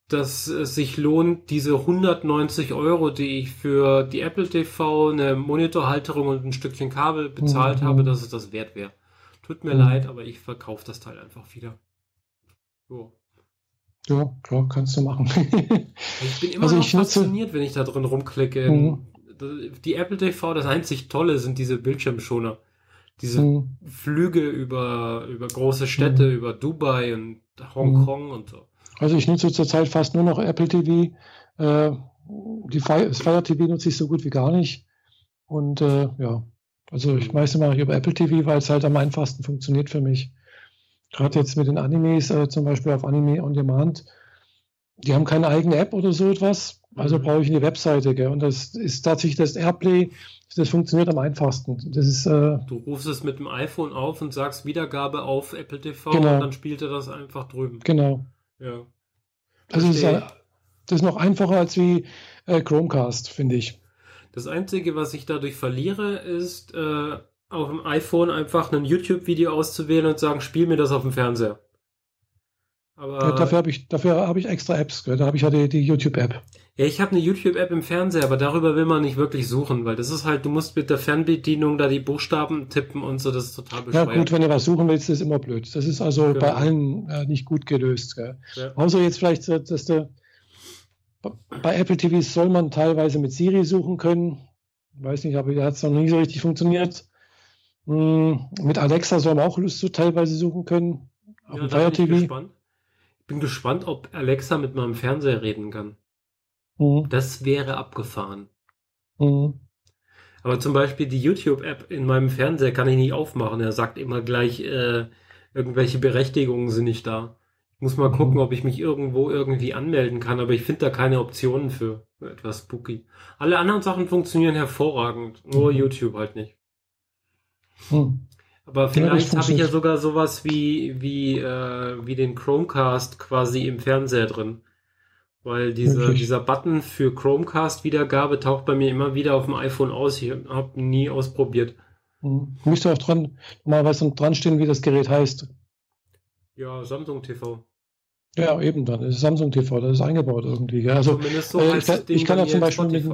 dass es sich lohnt, diese 190 Euro, die ich für die Apple TV, eine Monitorhalterung und ein Stückchen Kabel bezahlt mhm. habe, dass es das wert wäre. Tut mir mhm. leid, aber ich verkaufe das Teil einfach wieder. So. Ja, klar, kannst du machen. ich bin immer also noch fasziniert, nutze... wenn ich da drin rumklicke. Mhm. Die Apple TV, das einzig Tolle sind diese Bildschirmschoner. diese mhm. Flüge über, über große Städte, mhm. über Dubai und Hongkong mhm. und so. Also ich nutze zurzeit fast nur noch Apple TV. Äh, die Fire, das Fire TV nutze ich so gut wie gar nicht. Und äh, ja, also ich meistens mache ich über Apple TV, weil es halt am einfachsten funktioniert für mich. Gerade jetzt mit den Animes, äh, zum Beispiel auf Anime On Demand, die haben keine eigene App oder so etwas. Also mhm. brauche ich eine Webseite. Gell? Und das ist tatsächlich das Airplay, das funktioniert am einfachsten. Das ist, äh, du rufst es mit dem iPhone auf und sagst Wiedergabe auf Apple TV genau. und dann spielt er das einfach drüben. Genau. Ja. Also das ist, das ist noch einfacher als wie äh, Chromecast, finde ich. Das Einzige, was ich dadurch verliere, ist äh, auf dem iPhone einfach ein YouTube-Video auszuwählen und sagen, spiel mir das auf dem Fernseher. Aber ja, dafür habe ich, dafür hab ich extra Apps, da habe ich ja die, die YouTube-App. Ja, ich habe eine YouTube-App im Fernseher, aber darüber will man nicht wirklich suchen, weil das ist halt, du musst mit der Fernbedienung da die Buchstaben tippen und so, das ist total bescheuert. Ja gut, wenn du was suchen willst, ist immer blöd. Das ist also genau. bei allen äh, nicht gut gelöst. Ja. Außer jetzt vielleicht, äh, dass du bei Apple TV soll man teilweise mit Siri suchen können. Weiß nicht, aber da hat es noch nie so richtig funktioniert. Hm, mit Alexa soll man auch so teilweise suchen können. Auf ja, Fire TV. Gespannt. Ich bin gespannt, ob Alexa mit meinem Fernseher reden kann. Mhm. Das wäre abgefahren. Mhm. Aber zum Beispiel die YouTube-App in meinem Fernseher kann ich nicht aufmachen. Er sagt immer gleich, äh, irgendwelche Berechtigungen sind nicht da. Muss mal gucken, mhm. ob ich mich irgendwo irgendwie anmelden kann, aber ich finde da keine Optionen für etwas spooky. Alle anderen Sachen funktionieren hervorragend, nur mhm. YouTube halt nicht. Mhm. Aber vielleicht habe ich ja sogar sowas wie, wie, äh, wie den Chromecast quasi im Fernseher drin. Weil diese, dieser Button für Chromecast-Wiedergabe taucht bei mir immer wieder auf dem iPhone aus. Ich habe nie ausprobiert. Mhm. Müsste auch dran, mal was dran stehen, wie das Gerät heißt. Ja, Samsung TV. Ja, eben dann. Das ist Samsung TV, das ist eingebaut irgendwie. Gell? Also, so äh, ich, kann, ich kann ja zum Beispiel mit,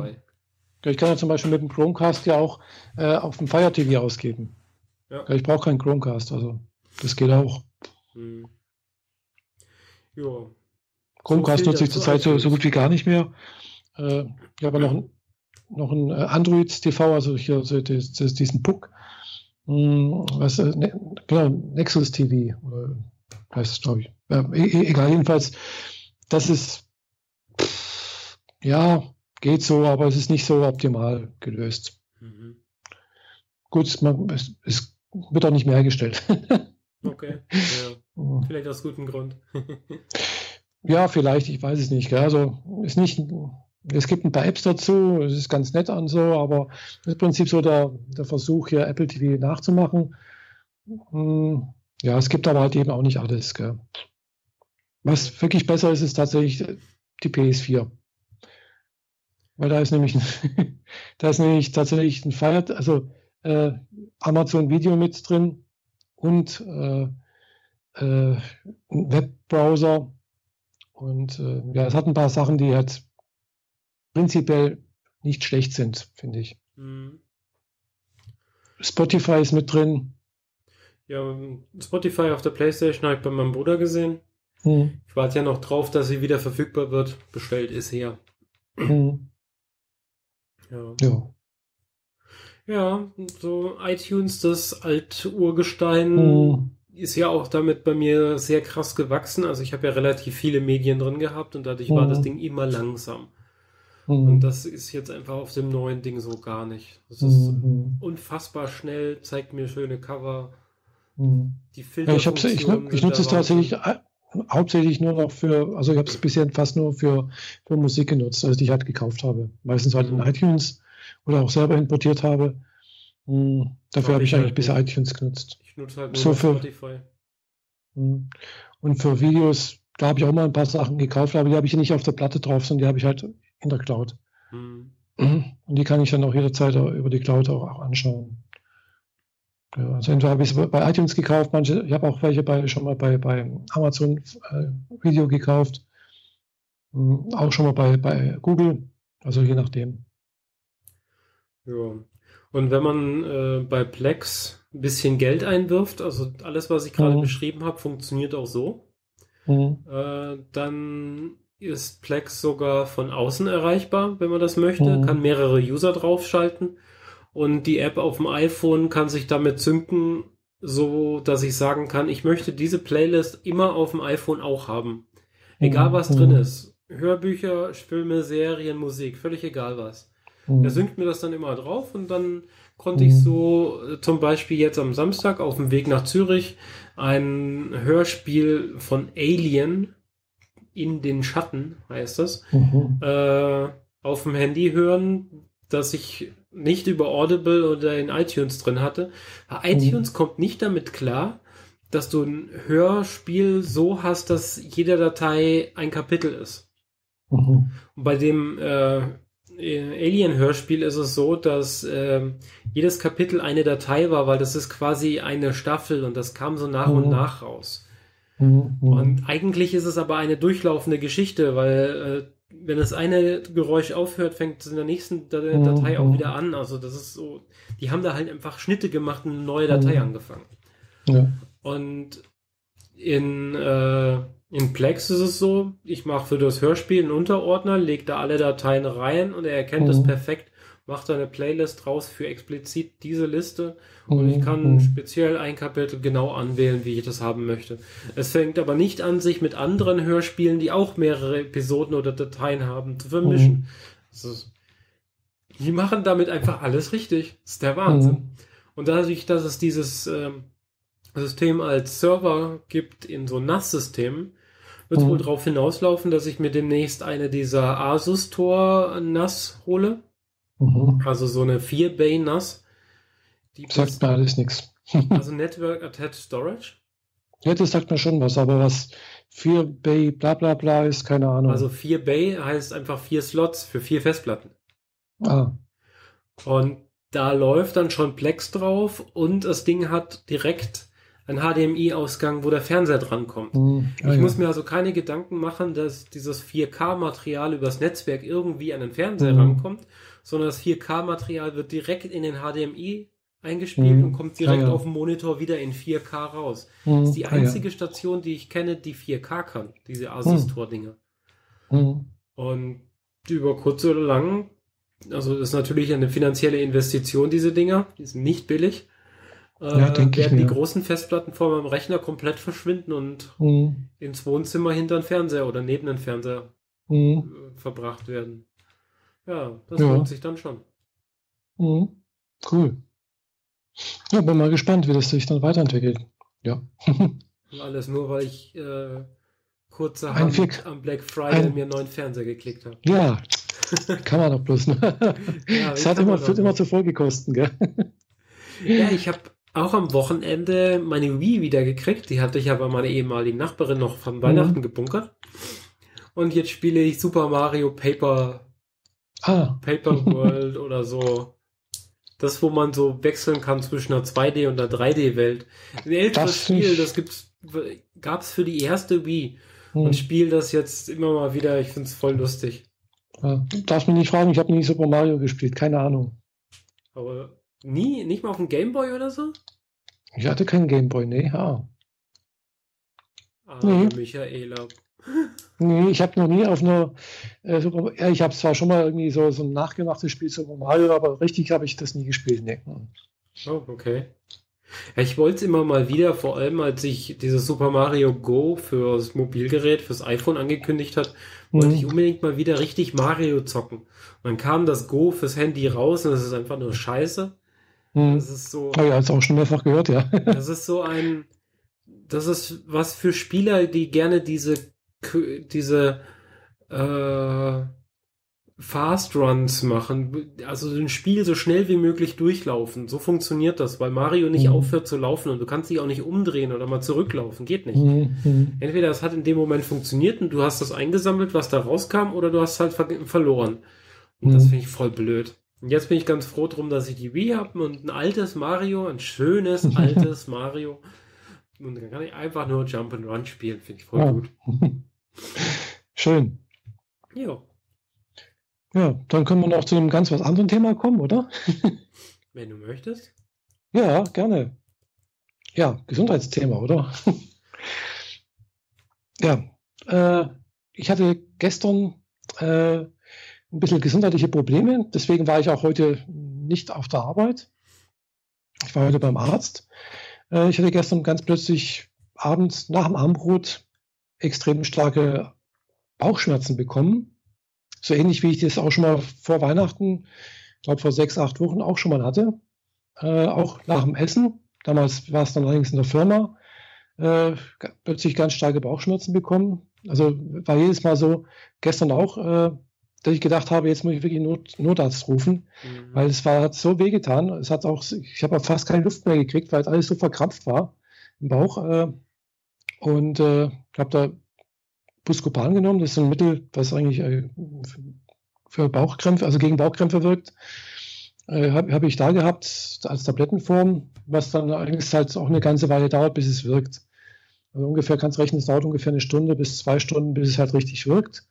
ich kann ja zum Beispiel mit dem Chromecast ja auch äh, auf dem Fire TV ausgeben. Ja. Ich brauche keinen Chromecast, also das geht auch. Hm. Ja. Chromecast so nutze ich zurzeit so, so, gut wie gar nicht mehr. Äh, ich habe noch, ein, noch ein äh, Android TV, also hier so das, das, diesen Puck. Hm, was, äh, ne, genau, Nexus TV, oder heißt es, glaube ich. Äh, egal, jedenfalls, das ist, ja, geht so, aber es ist nicht so optimal gelöst. Mhm. Gut, man, es, es, wird auch nicht mehr hergestellt. okay, ja. vielleicht aus gutem Grund. ja, vielleicht, ich weiß es nicht. Also, ist nicht, es gibt ein paar Apps dazu, es ist ganz nett an so, aber das ist im Prinzip so der, der Versuch, hier Apple TV nachzumachen. Hm, ja, es gibt aber halt eben auch nicht alles. Gell. Was wirklich besser ist, ist tatsächlich die PS4. Weil da ist nämlich, da ist nämlich tatsächlich ein Fire, also äh, Amazon Video mit drin und äh, äh, ein Webbrowser. Und äh, ja, es hat ein paar Sachen, die halt prinzipiell nicht schlecht sind, finde ich. Mhm. Spotify ist mit drin. Ja, Spotify auf der Playstation habe ich bei meinem Bruder gesehen. Hm. Ich warte ja noch drauf, dass sie wieder verfügbar wird. Bestellt ist her. Hm. Ja. ja. Ja, so iTunes, das Alturgestein, hm. ist ja auch damit bei mir sehr krass gewachsen. Also ich habe ja relativ viele Medien drin gehabt und dadurch war das hm. Ding immer langsam. Hm. Und das ist jetzt einfach auf dem neuen Ding so gar nicht. Das ist unfassbar schnell, zeigt mir schöne Cover. Die Filter ja, ich, ich, ich nutze es tatsächlich hauptsächlich nur noch für, also ich habe es bisher fast nur für, für Musik genutzt, als ich halt gekauft habe. Meistens halt in mhm. iTunes oder auch selber importiert habe. Hm, dafür habe ich, eigentlich halt bisher iTunes genutzt. Ich nutze halt nur so für, Spotify. Hm. Und für Videos, da habe ich auch mal ein paar Sachen gekauft, aber die habe ich nicht auf der Platte drauf, sondern die habe ich halt in der Cloud. Mhm. Und die kann ich dann auch jederzeit über die Cloud auch, auch anschauen. Ja, also entweder habe ich es bei iTunes gekauft, manche, ich habe auch welche bei, schon mal bei, bei Amazon äh, Video gekauft, hm, auch schon mal bei, bei Google, also je nachdem. Ja, und wenn man äh, bei Plex ein bisschen Geld einwirft, also alles, was ich gerade mhm. beschrieben habe, funktioniert auch so, mhm. äh, dann ist Plex sogar von außen erreichbar, wenn man das möchte, mhm. kann mehrere User draufschalten und die App auf dem iPhone kann sich damit synken, so dass ich sagen kann, ich möchte diese Playlist immer auf dem iPhone auch haben. Egal was drin mhm. ist. Hörbücher, Filme, Serien, Musik, völlig egal was. Mhm. Er synkt mir das dann immer drauf und dann konnte ich so äh, zum Beispiel jetzt am Samstag auf dem Weg nach Zürich ein Hörspiel von Alien in den Schatten, heißt das, mhm. äh, auf dem Handy hören, das ich nicht über Audible oder in iTunes drin hatte. iTunes mhm. kommt nicht damit klar, dass du ein Hörspiel so hast, dass jede Datei ein Kapitel ist. Mhm. Und bei dem äh, Alien-Hörspiel ist es so, dass äh, jedes Kapitel eine Datei war, weil das ist quasi eine Staffel und das kam so nach mhm. und nach raus. Mhm. Und eigentlich ist es aber eine durchlaufende Geschichte, weil äh, wenn das eine Geräusch aufhört, fängt es in der nächsten Datei mhm. auch wieder an. Also das ist so, die haben da halt einfach Schnitte gemacht und eine neue Datei mhm. angefangen. Ja. Und in äh, in Plex ist es so, ich mache für das Hörspiel einen Unterordner, lege da alle Dateien rein und er erkennt es mhm. perfekt, macht da eine Playlist raus für explizit diese Liste und ich kann mhm. speziell ein Kapitel genau anwählen, wie ich das haben möchte. Es fängt aber nicht an, sich mit anderen Hörspielen, die auch mehrere Episoden oder Dateien haben, zu vermischen. Ist, die machen damit einfach alles richtig. Das ist der Wahnsinn. Mhm. Und dadurch, dass es dieses ähm, System als Server gibt in so NAS-Systemen, wird mhm. wohl darauf hinauslaufen, dass ich mir demnächst eine dieser Asus Tor NAS hole. Mhm. Also so eine 4-Bay NAS. Die sagt mir alles nichts. also Network Attached Storage. Ja, das sagt mir schon was, aber was 4 Bay bla bla bla ist, keine Ahnung. Also 4 Bay heißt einfach vier Slots für vier Festplatten. Ah. Und da läuft dann schon Plex drauf und das Ding hat direkt ein HDMI-Ausgang, wo der Fernseher drankommt. Mhm. Ah, ich ja. muss mir also keine Gedanken machen, dass dieses 4K-Material übers Netzwerk irgendwie an den Fernseher mhm. rankommt, sondern das 4K-Material wird direkt in den HDMI eingespielt mhm. und kommt direkt ah, ja. auf dem Monitor wieder in 4K raus. Mhm. Das ist die einzige ah, ja. Station, die ich kenne, die 4K kann, diese Asus-Tor-Dinger. Mhm. Mhm. Und über kurz oder lang, also das ist natürlich eine finanzielle Investition, diese Dinger, die sind nicht billig äh, ja, werden die großen Festplatten vor meinem Rechner komplett verschwinden und mhm. ins Wohnzimmer hinter den Fernseher oder neben den Fernseher mhm. Äh, verbracht werden. Ja, das ja. lohnt sich dann schon. Mhm. Cool. Ja, bin mal gespannt, wie das sich dann weiterentwickelt. Ja. alles nur, weil ich äh, kurzerhand am Black Friday ein, mir einen neuen Fernseher geklickt habe. Ja, kann man doch bloß. Ne? ja, es hat immer, wird immer zu Folgekosten, gell? Ja, ich habe auch am Wochenende meine Wii wieder gekriegt. Die hatte ich aber meine ehemalige Nachbarin noch von Weihnachten mhm. gebunkert. Und jetzt spiele ich Super Mario Paper, ah. Paper World oder so. Das, wo man so wechseln kann zwischen einer 2D und einer 3D-Welt. Ein älteres Spiel, das gibt's, gab's für die erste Wii. Mhm. Und spiele das jetzt immer mal wieder. Ich finde es voll lustig. Ja, darfst mich nicht fragen, ich habe nie Super Mario gespielt, keine Ahnung. Aber Nie? Nicht mal auf dem Gameboy oder so? Ich hatte keinen Gameboy, nee. Ah, ah nee. Michaela. Nee, ich habe noch nie auf einer äh, ich habe zwar schon mal irgendwie so, so ein nachgemachtes Spiel Super Mario, aber richtig habe ich das nie gespielt. Nee. Oh, okay. Ja, ich wollte es immer mal wieder, vor allem als ich dieses Super Mario Go fürs Mobilgerät, fürs iPhone angekündigt hat, wollte mhm. ich unbedingt mal wieder richtig Mario zocken. Und dann kam das Go fürs Handy raus und das ist einfach nur scheiße. Mhm. Das ist so. Oh ja, hast auch schon mehrfach gehört, ja. das ist so ein, das ist was für Spieler, die gerne diese, diese, äh, Fast Runs machen, also ein Spiel so schnell wie möglich durchlaufen. So funktioniert das, weil Mario nicht mhm. aufhört zu laufen und du kannst dich auch nicht umdrehen oder mal zurücklaufen. Geht nicht. Mhm. Entweder es hat in dem Moment funktioniert und du hast das eingesammelt, was da rauskam, oder du hast halt ver verloren. Und mhm. das finde ich voll blöd. Und jetzt bin ich ganz froh drum, dass ich die Wii habe und ein altes Mario, ein schönes altes Mario. Und dann kann ich einfach nur Jump and Run spielen. Finde ich voll ja. gut. Schön. Ja. Ja, dann können wir noch zu einem ganz was anderen Thema kommen, oder? Wenn du möchtest. Ja, gerne. Ja, Gesundheitsthema, oder? ja, äh, ich hatte gestern äh, ein bisschen gesundheitliche Probleme, deswegen war ich auch heute nicht auf der Arbeit. Ich war heute beim Arzt. Äh, ich hatte gestern ganz plötzlich abends nach dem Abendbrot extrem starke Bauchschmerzen bekommen. So ähnlich wie ich das auch schon mal vor Weihnachten, ich glaube vor sechs, acht Wochen auch schon mal hatte. Äh, auch nach dem Essen. Damals war es dann allerdings in der Firma. Äh, plötzlich ganz starke Bauchschmerzen bekommen. Also war jedes Mal so, gestern auch, äh, dass ich gedacht habe, jetzt muss ich wirklich Not, Notarzt rufen, mhm. weil es war, hat so wehgetan. Es hat auch, ich habe fast keine Luft mehr gekriegt, weil es alles so verkrampft war im Bauch. Und äh, habe da Buscopan genommen. Das ist ein Mittel, was eigentlich äh, für Bauchkrämpfe, also gegen Bauchkrämpfe wirkt. Äh, habe hab ich da gehabt als Tablettenform, was dann allerdings halt auch eine ganze Weile dauert, bis es wirkt. Also ungefähr kannst rechnen, es dauert ungefähr eine Stunde bis zwei Stunden, bis es halt richtig wirkt.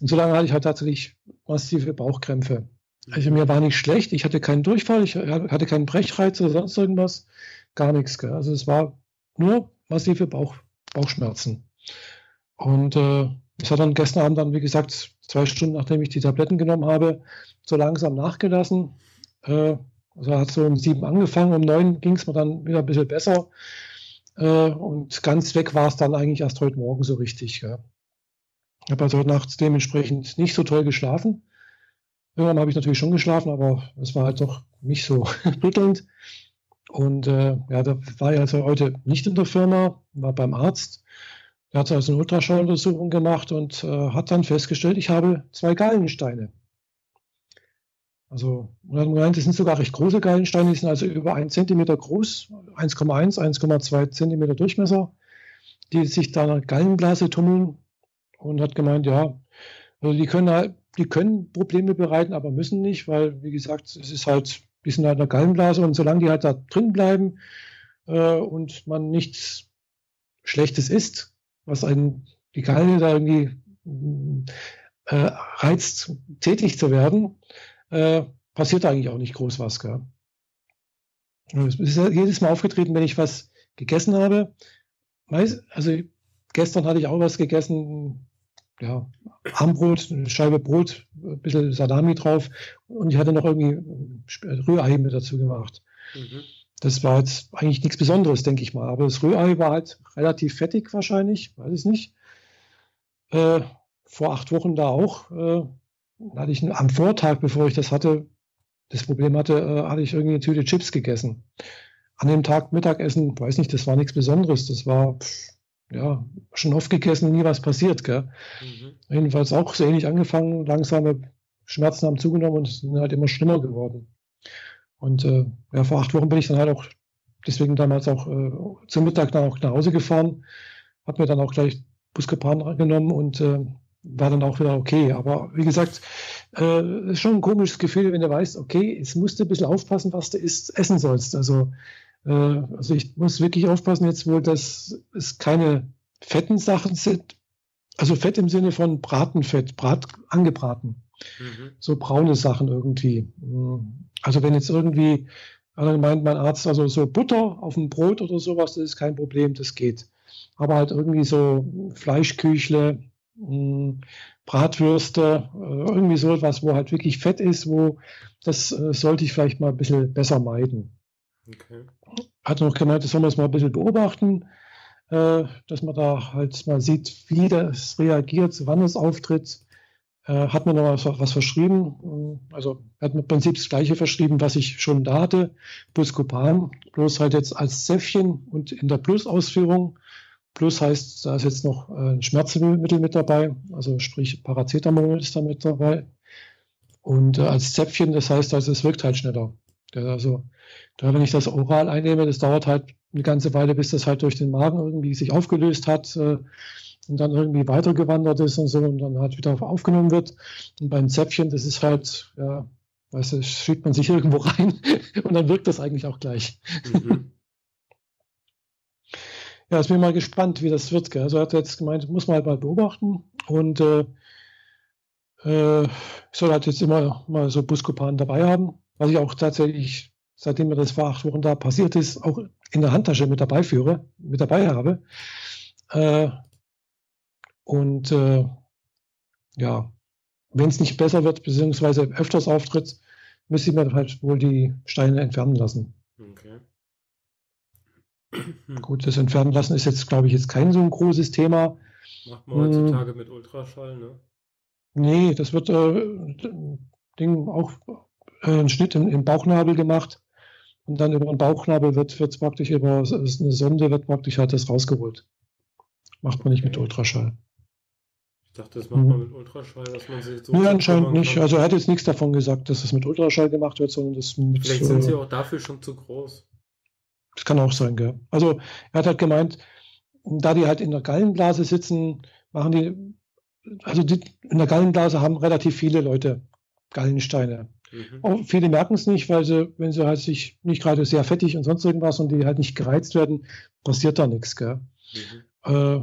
Und so lange hatte ich halt tatsächlich massive Bauchkrämpfe. Also mir war nicht schlecht, ich hatte keinen Durchfall, ich hatte keinen Brechreiz oder sonst irgendwas, gar nichts. Gell? Also es war nur massive Bauch, Bauchschmerzen. Und äh, es hat dann gestern Abend dann, wie gesagt, zwei Stunden nachdem ich die Tabletten genommen habe, so langsam nachgelassen. Äh, also hat so um sieben angefangen, um neun ging es mir dann wieder ein bisschen besser. Äh, und ganz weg war es dann eigentlich erst heute Morgen so richtig. Ja. Ich habe also heute Nacht dementsprechend nicht so toll geschlafen. Irgendwann habe ich natürlich schon geschlafen, aber es war halt doch nicht so rüttelnd. Und äh, ja, da war ich also heute nicht in der Firma, war beim Arzt. Er hat also eine Ultraschalluntersuchung gemacht und äh, hat dann festgestellt, ich habe zwei Gallensteine. Also, und hat gemeint, das sind sogar recht große Gallensteine, die sind also über einen Zentimeter groß, 1,1, 1,2 Zentimeter Durchmesser, die sich da in der Gallenblase tummeln und hat gemeint, ja, also die können halt, die können Probleme bereiten, aber müssen nicht, weil, wie gesagt, es ist halt, die sind halt in der Gallenblase und solange die halt da drin bleiben äh, und man nichts Schlechtes isst, was einen die Galle da irgendwie äh, reizt, tätig zu werden, äh, passiert eigentlich auch nicht groß was. Gell? Es ist jedes Mal aufgetreten, wenn ich was gegessen habe. Also gestern hatte ich auch was gegessen, ja, Armbrot, eine Scheibe Brot, ein bisschen Salami drauf und ich hatte noch irgendwie Rührei mit dazu gemacht. Mhm. Das war jetzt eigentlich nichts Besonderes, denke ich mal. Aber das Rührei war halt relativ fettig wahrscheinlich, weiß ich nicht. Äh, vor acht Wochen da auch. Äh, hatte ich am Vortag, bevor ich das hatte, das Problem hatte, äh, hatte ich irgendwie eine Tüte Chips gegessen. An dem Tag Mittagessen, weiß nicht, das war nichts Besonderes. Das war pff, ja schon oft gegessen, nie was passiert. Gell? Mhm. Jedenfalls auch so ähnlich angefangen, langsame Schmerzen haben zugenommen und sind halt immer schlimmer geworden. Und äh, ja, vor acht Wochen bin ich dann halt auch deswegen damals auch äh, zum Mittag dann auch nach Hause gefahren, habe mir dann auch gleich Buskepan genommen und äh, war dann auch wieder okay. Aber wie gesagt, äh, ist schon ein komisches Gefühl, wenn du weißt, okay, jetzt musst du ein bisschen aufpassen, was du isst, essen sollst. Also, äh, also ich muss wirklich aufpassen jetzt wohl, dass es keine fetten Sachen sind. Also Fett im Sinne von Bratenfett, Brat, angebraten. Mhm. So braune Sachen irgendwie. Also wenn jetzt irgendwie, also meint mein Arzt, also so Butter auf dem Brot oder sowas, das ist kein Problem, das geht. Aber halt irgendwie so Fleischküchle, hm, Bratwürste, äh, irgendwie so etwas, wo halt wirklich Fett ist, wo das äh, sollte ich vielleicht mal ein bisschen besser meiden. Okay. Hat noch gemeint, das soll man mal ein bisschen beobachten, äh, dass man da halt mal sieht, wie das reagiert, wann es auftritt. Hat mir noch was, was verschrieben, also hat mir im Prinzip das gleiche verschrieben, was ich schon da hatte, Buscopan, bloß halt jetzt als Säffchen und in der Plus-Ausführung Plus heißt, da ist jetzt noch äh, ein Schmerzmittel mit dabei, also sprich Paracetamol ist da mit dabei. Und äh, als Zäpfchen, das heißt also, es wirkt halt schneller. Also, da, wenn ich das oral einnehme, das dauert halt eine ganze Weile, bis das halt durch den Magen irgendwie sich aufgelöst hat äh, und dann irgendwie weitergewandert ist und so und dann halt wieder aufgenommen wird. Und beim Zäpfchen, das ist halt, ja, weißt du, schiebt man sich irgendwo rein und dann wirkt das eigentlich auch gleich. Mhm. Ja, ich bin mal gespannt, wie das wird. Gell? Also er hat jetzt gemeint, muss man halt mal beobachten und äh, äh, ich soll halt jetzt immer mal so Buscopan dabei haben, was ich auch tatsächlich, seitdem mir das vor acht Wochen da passiert ist, auch in der Handtasche mit dabei führe, mit dabei habe. Äh, und äh, ja, wenn es nicht besser wird, beziehungsweise öfters auftritt, müsste ich mir halt wohl die Steine entfernen lassen. Okay. Gut, das Entfernen lassen ist jetzt, glaube ich, jetzt kein so ein großes Thema. Macht man heutzutage hm. mit Ultraschall, ne? Nee, das wird äh, Ding auch äh, ein Schnitt im, im, Bauchnabel gemacht und dann über den Bauchnabel wird, wird praktisch über eine Sonde wird praktisch halt das rausgeholt. Macht man nicht mit Ultraschall. Ich dachte, das macht man hm. mit Ultraschall, dass man sich so. Nee, anscheinend nicht. Also er hat jetzt nichts davon gesagt, dass es mit Ultraschall gemacht wird, sondern das mit. Vielleicht sind sie auch dafür schon zu groß. Das kann auch sein, gell. Also er hat halt gemeint, da die halt in der Gallenblase sitzen, machen die, also die, in der Gallenblase haben relativ viele Leute Gallensteine. Mhm. Viele merken es nicht, weil sie, wenn sie halt sich nicht gerade sehr fettig und sonst irgendwas und die halt nicht gereizt werden, passiert da nichts, gell. Mhm. Äh,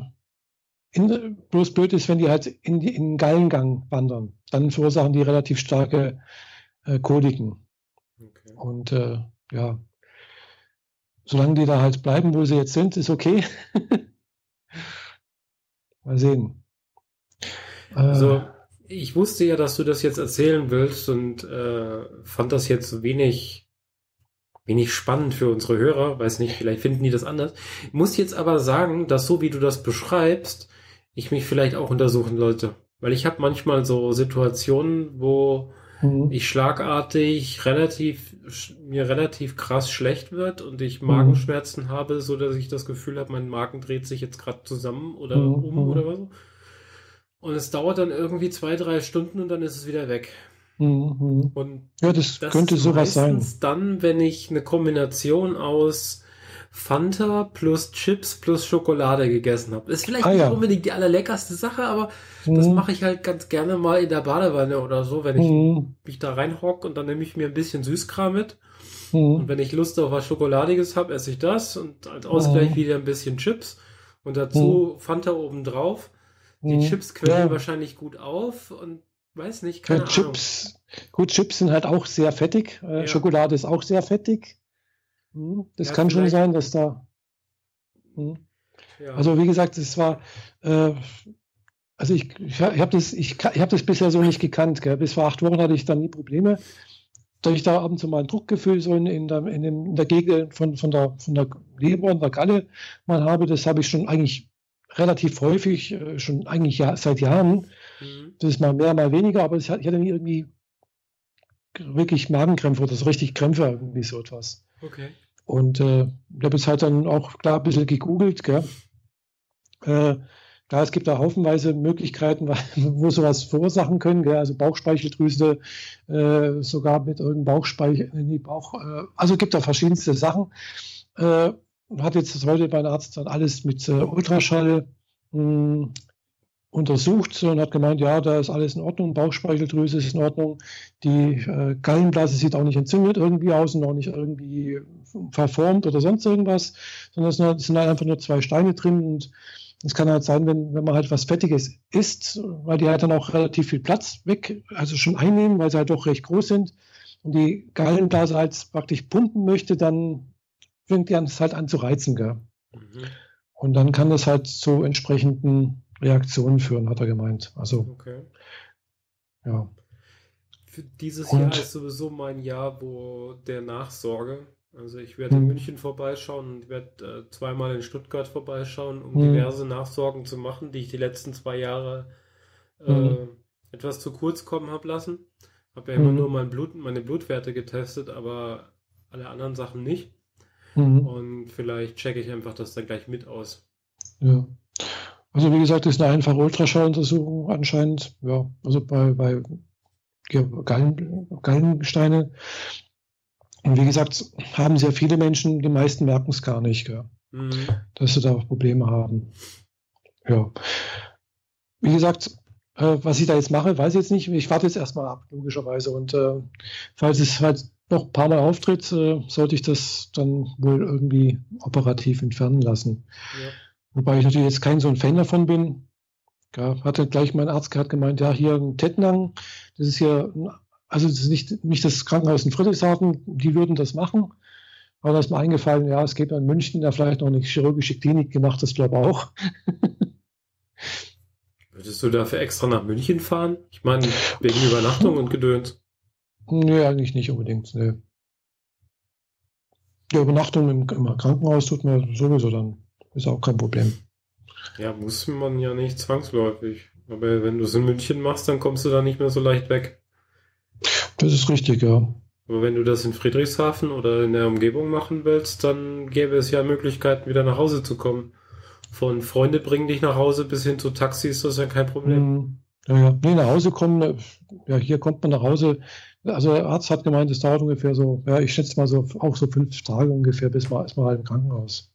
in, bloß blöd ist, wenn die halt in, in den Gallengang wandern. Dann verursachen die relativ starke äh, Koliken. Okay. Und äh, ja, solange die da halt bleiben, wo sie jetzt sind, ist okay. Mal sehen. Also, ich wusste ja, dass du das jetzt erzählen willst und äh, fand das jetzt wenig, wenig spannend für unsere Hörer. Weiß nicht, vielleicht finden die das anders. Muss jetzt aber sagen, dass so wie du das beschreibst, ich mich vielleicht auch untersuchen sollte. Weil ich habe manchmal so Situationen, wo mhm. ich schlagartig relativ, mir relativ krass schlecht wird und ich mhm. Magenschmerzen mhm. habe, so dass ich das Gefühl habe, mein Magen dreht sich jetzt gerade zusammen oder mhm. um oder was. Und es dauert dann irgendwie zwei, drei Stunden und dann ist es wieder weg. Mhm. Und ja, das, das könnte sowas sein. Dann, wenn ich eine Kombination aus Fanta plus Chips plus Schokolade gegessen habe. Ist vielleicht ah, nicht ja. unbedingt die allerleckerste Sache, aber mhm. das mache ich halt ganz gerne mal in der Badewanne oder so, wenn ich mhm. mich da reinhock und dann nehme ich mir ein bisschen Süßkram mit. Mhm. Und wenn ich Lust auf was Schokoladiges habe, esse ich das und als Ausgleich mhm. wieder ein bisschen Chips und dazu mhm. Fanta obendrauf. Die mhm. Chips quellen ja. wahrscheinlich gut auf und weiß nicht, keine ja, Chips, Ahnung. Gut, Chips sind halt auch sehr fettig. Äh, ja. Schokolade ist auch sehr fettig. Hm, das kann schon sein, dass da. Hm. Ja. Also wie gesagt, es war, äh, also ich, ich habe das, ich, ich habe das bisher so nicht gekannt. Gell? Bis vor acht Wochen hatte ich da nie Probleme. Da ich da ab und zu mal ein Druckgefühl so in, in, der, in, dem, in der Gegend von, von, der, von der Leber und der Galle mal habe, das habe ich schon eigentlich relativ häufig, äh, schon eigentlich ja, seit Jahren. Mhm. Das ist mal mehr, mal weniger, aber ich hatte nie irgendwie wirklich Magenkrämpfe oder so richtig Krämpfe, irgendwie so etwas. Okay. Und äh, ich habe jetzt halt dann auch klar ein bisschen gegoogelt, gell? Äh, klar, es gibt da haufenweise Möglichkeiten, wo sowas verursachen können, gell? also Bauchspeicheldrüse, äh, sogar mit irgendeinem Bauchspeichel in die Bauch, äh, also gibt da verschiedenste Sachen. Äh, hat jetzt heute mein Arzt dann alles mit äh, Ultraschall mh, hm, untersucht und hat gemeint, ja, da ist alles in Ordnung, Bauchspeicheldrüse ist in Ordnung, die äh, Gallenblase sieht auch nicht entzündet irgendwie aus und auch nicht irgendwie verformt oder sonst irgendwas, sondern es sind halt einfach nur zwei Steine drin und es kann halt sein, wenn, wenn man halt was Fettiges isst, weil die halt dann auch relativ viel Platz weg, also schon einnehmen, weil sie halt doch recht groß sind und die Gallenblase halt praktisch pumpen möchte, dann fängt die an, es halt an zu reizen, gell? Mhm. Und dann kann das halt zu entsprechenden Reaktionen führen, hat er gemeint. Also, okay. ja. Für dieses Und, Jahr ist sowieso mein Jahr, wo der Nachsorge. Also ich werde in hm. München vorbeischauen und werde äh, zweimal in Stuttgart vorbeischauen, um hm. diverse Nachsorgen zu machen, die ich die letzten zwei Jahre äh, hm. etwas zu kurz kommen habe lassen. Habe ja immer nur mein Blut, meine Blutwerte getestet, aber alle anderen Sachen nicht. Und vielleicht checke ich einfach das dann gleich mit aus. Ja. Also wie gesagt, das ist eine einfache Ultraschalluntersuchung anscheinend. Ja, also bei, bei Gallen, Gallensteine. Und wie gesagt, haben sehr viele Menschen, die meisten merken es gar nicht, mhm. dass sie da Probleme haben. Ja. Wie gesagt, äh, was ich da jetzt mache, weiß ich jetzt nicht. Ich warte jetzt erstmal ab, logischerweise. Und äh, falls es halt noch ein paar Mal auftritt, äh, sollte ich das dann wohl irgendwie operativ entfernen lassen. Ja. Wobei ich natürlich jetzt kein so ein Fan davon bin. Ja, hatte gleich mein Arzt gerade gemeint, ja, hier ein Tettnang, das ist hier, also das ist nicht, nicht das Krankenhaus in Friedrichshafen, die würden das machen. Aber da ist mir eingefallen, ja, es gibt in München da vielleicht noch eine chirurgische Klinik gemacht, das glaube ich auch. Würdest du dafür extra nach München fahren? Ich meine, wegen Übernachtung und Gedöns. Nee, eigentlich nicht unbedingt. Nee. Die Übernachtung im, im Krankenhaus tut mir sowieso dann. Ist auch kein Problem. Ja, muss man ja nicht zwangsläufig. Aber wenn du es in München machst, dann kommst du da nicht mehr so leicht weg. Das ist richtig, ja. Aber wenn du das in Friedrichshafen oder in der Umgebung machen willst, dann gäbe es ja Möglichkeiten, wieder nach Hause zu kommen. Von Freunde bringen dich nach Hause bis hin zu Taxis, das ist ja kein Problem. Hm. Ja, ja. Nee, nach Hause kommen, ja, hier kommt man nach Hause. Also der Arzt hat gemeint, es dauert ungefähr so, ja, ich schätze mal so, auch so fünf Tage ungefähr, bis man erstmal halt im Krankenhaus.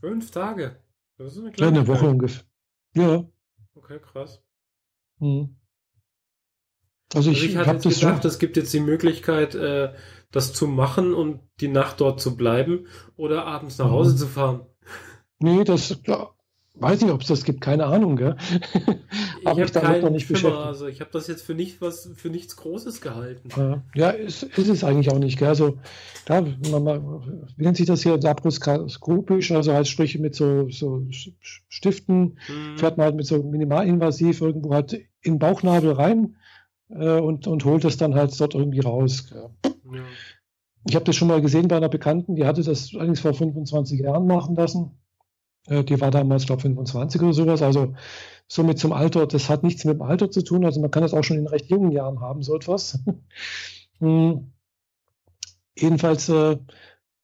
Fünf Tage? Das ist eine kleine ja, eine Woche ungefähr. Ja. Okay, krass. Hm. Also ich, also ich hatte jetzt das gedacht, es gibt jetzt die Möglichkeit, äh, das zu machen und die Nacht dort zu bleiben oder abends nach Hause mhm. zu fahren. Nee, das weiß ich, ob es das gibt, keine Ahnung, gell? Aber ich, damit noch nicht beschäftigt. Also ich habe das jetzt für nicht was für nichts Großes gehalten. Ja, ist, ist es eigentlich auch nicht, gell? Also da, man, man, wie nennt sich das hier, laparoskopisch, also heißt sprich mit so, so Stiften, hm. fährt man halt mit so minimalinvasiv irgendwo halt in den Bauchnabel rein äh, und, und holt es dann halt dort irgendwie raus. Ja. Ich habe das schon mal gesehen bei einer Bekannten, die hatte das allerdings vor 25 Jahren machen lassen. Äh, die war damals, glaube ich, 25 oder sowas. Also somit zum Alter, das hat nichts mit dem Alter zu tun. Also man kann das auch schon in recht jungen Jahren haben, so etwas. hm. Jedenfalls äh,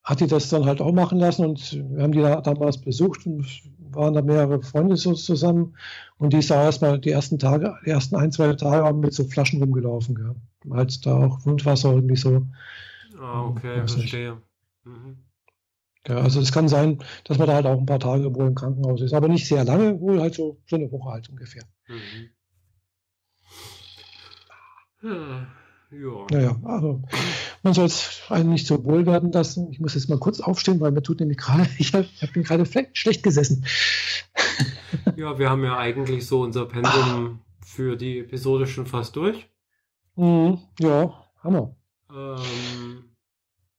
hat die das dann halt auch machen lassen und wir haben die da damals besucht und waren da mehrere Freunde so zusammen und die ist da erstmal die ersten Tage, die ersten ein, zwei Tage haben mit so Flaschen rumgelaufen, ja. Halt da auch Wundwasser irgendwie so. Ah, okay, verstehe. Mhm. Ja, also es kann sein, dass man da halt auch ein paar Tage wohl im Krankenhaus ist, aber nicht sehr lange, wohl halt so, so eine Woche halt ungefähr. Mhm. Ja. Ja. Naja, also man soll es einem nicht so wohl werden lassen. Ich muss jetzt mal kurz aufstehen, weil mir tut nämlich gerade, ich, hab, ich bin gerade schlecht gesessen. Ja, wir haben ja eigentlich so unser Pensum für die Episode schon fast durch. Mhm, ja, Hammer. Ähm,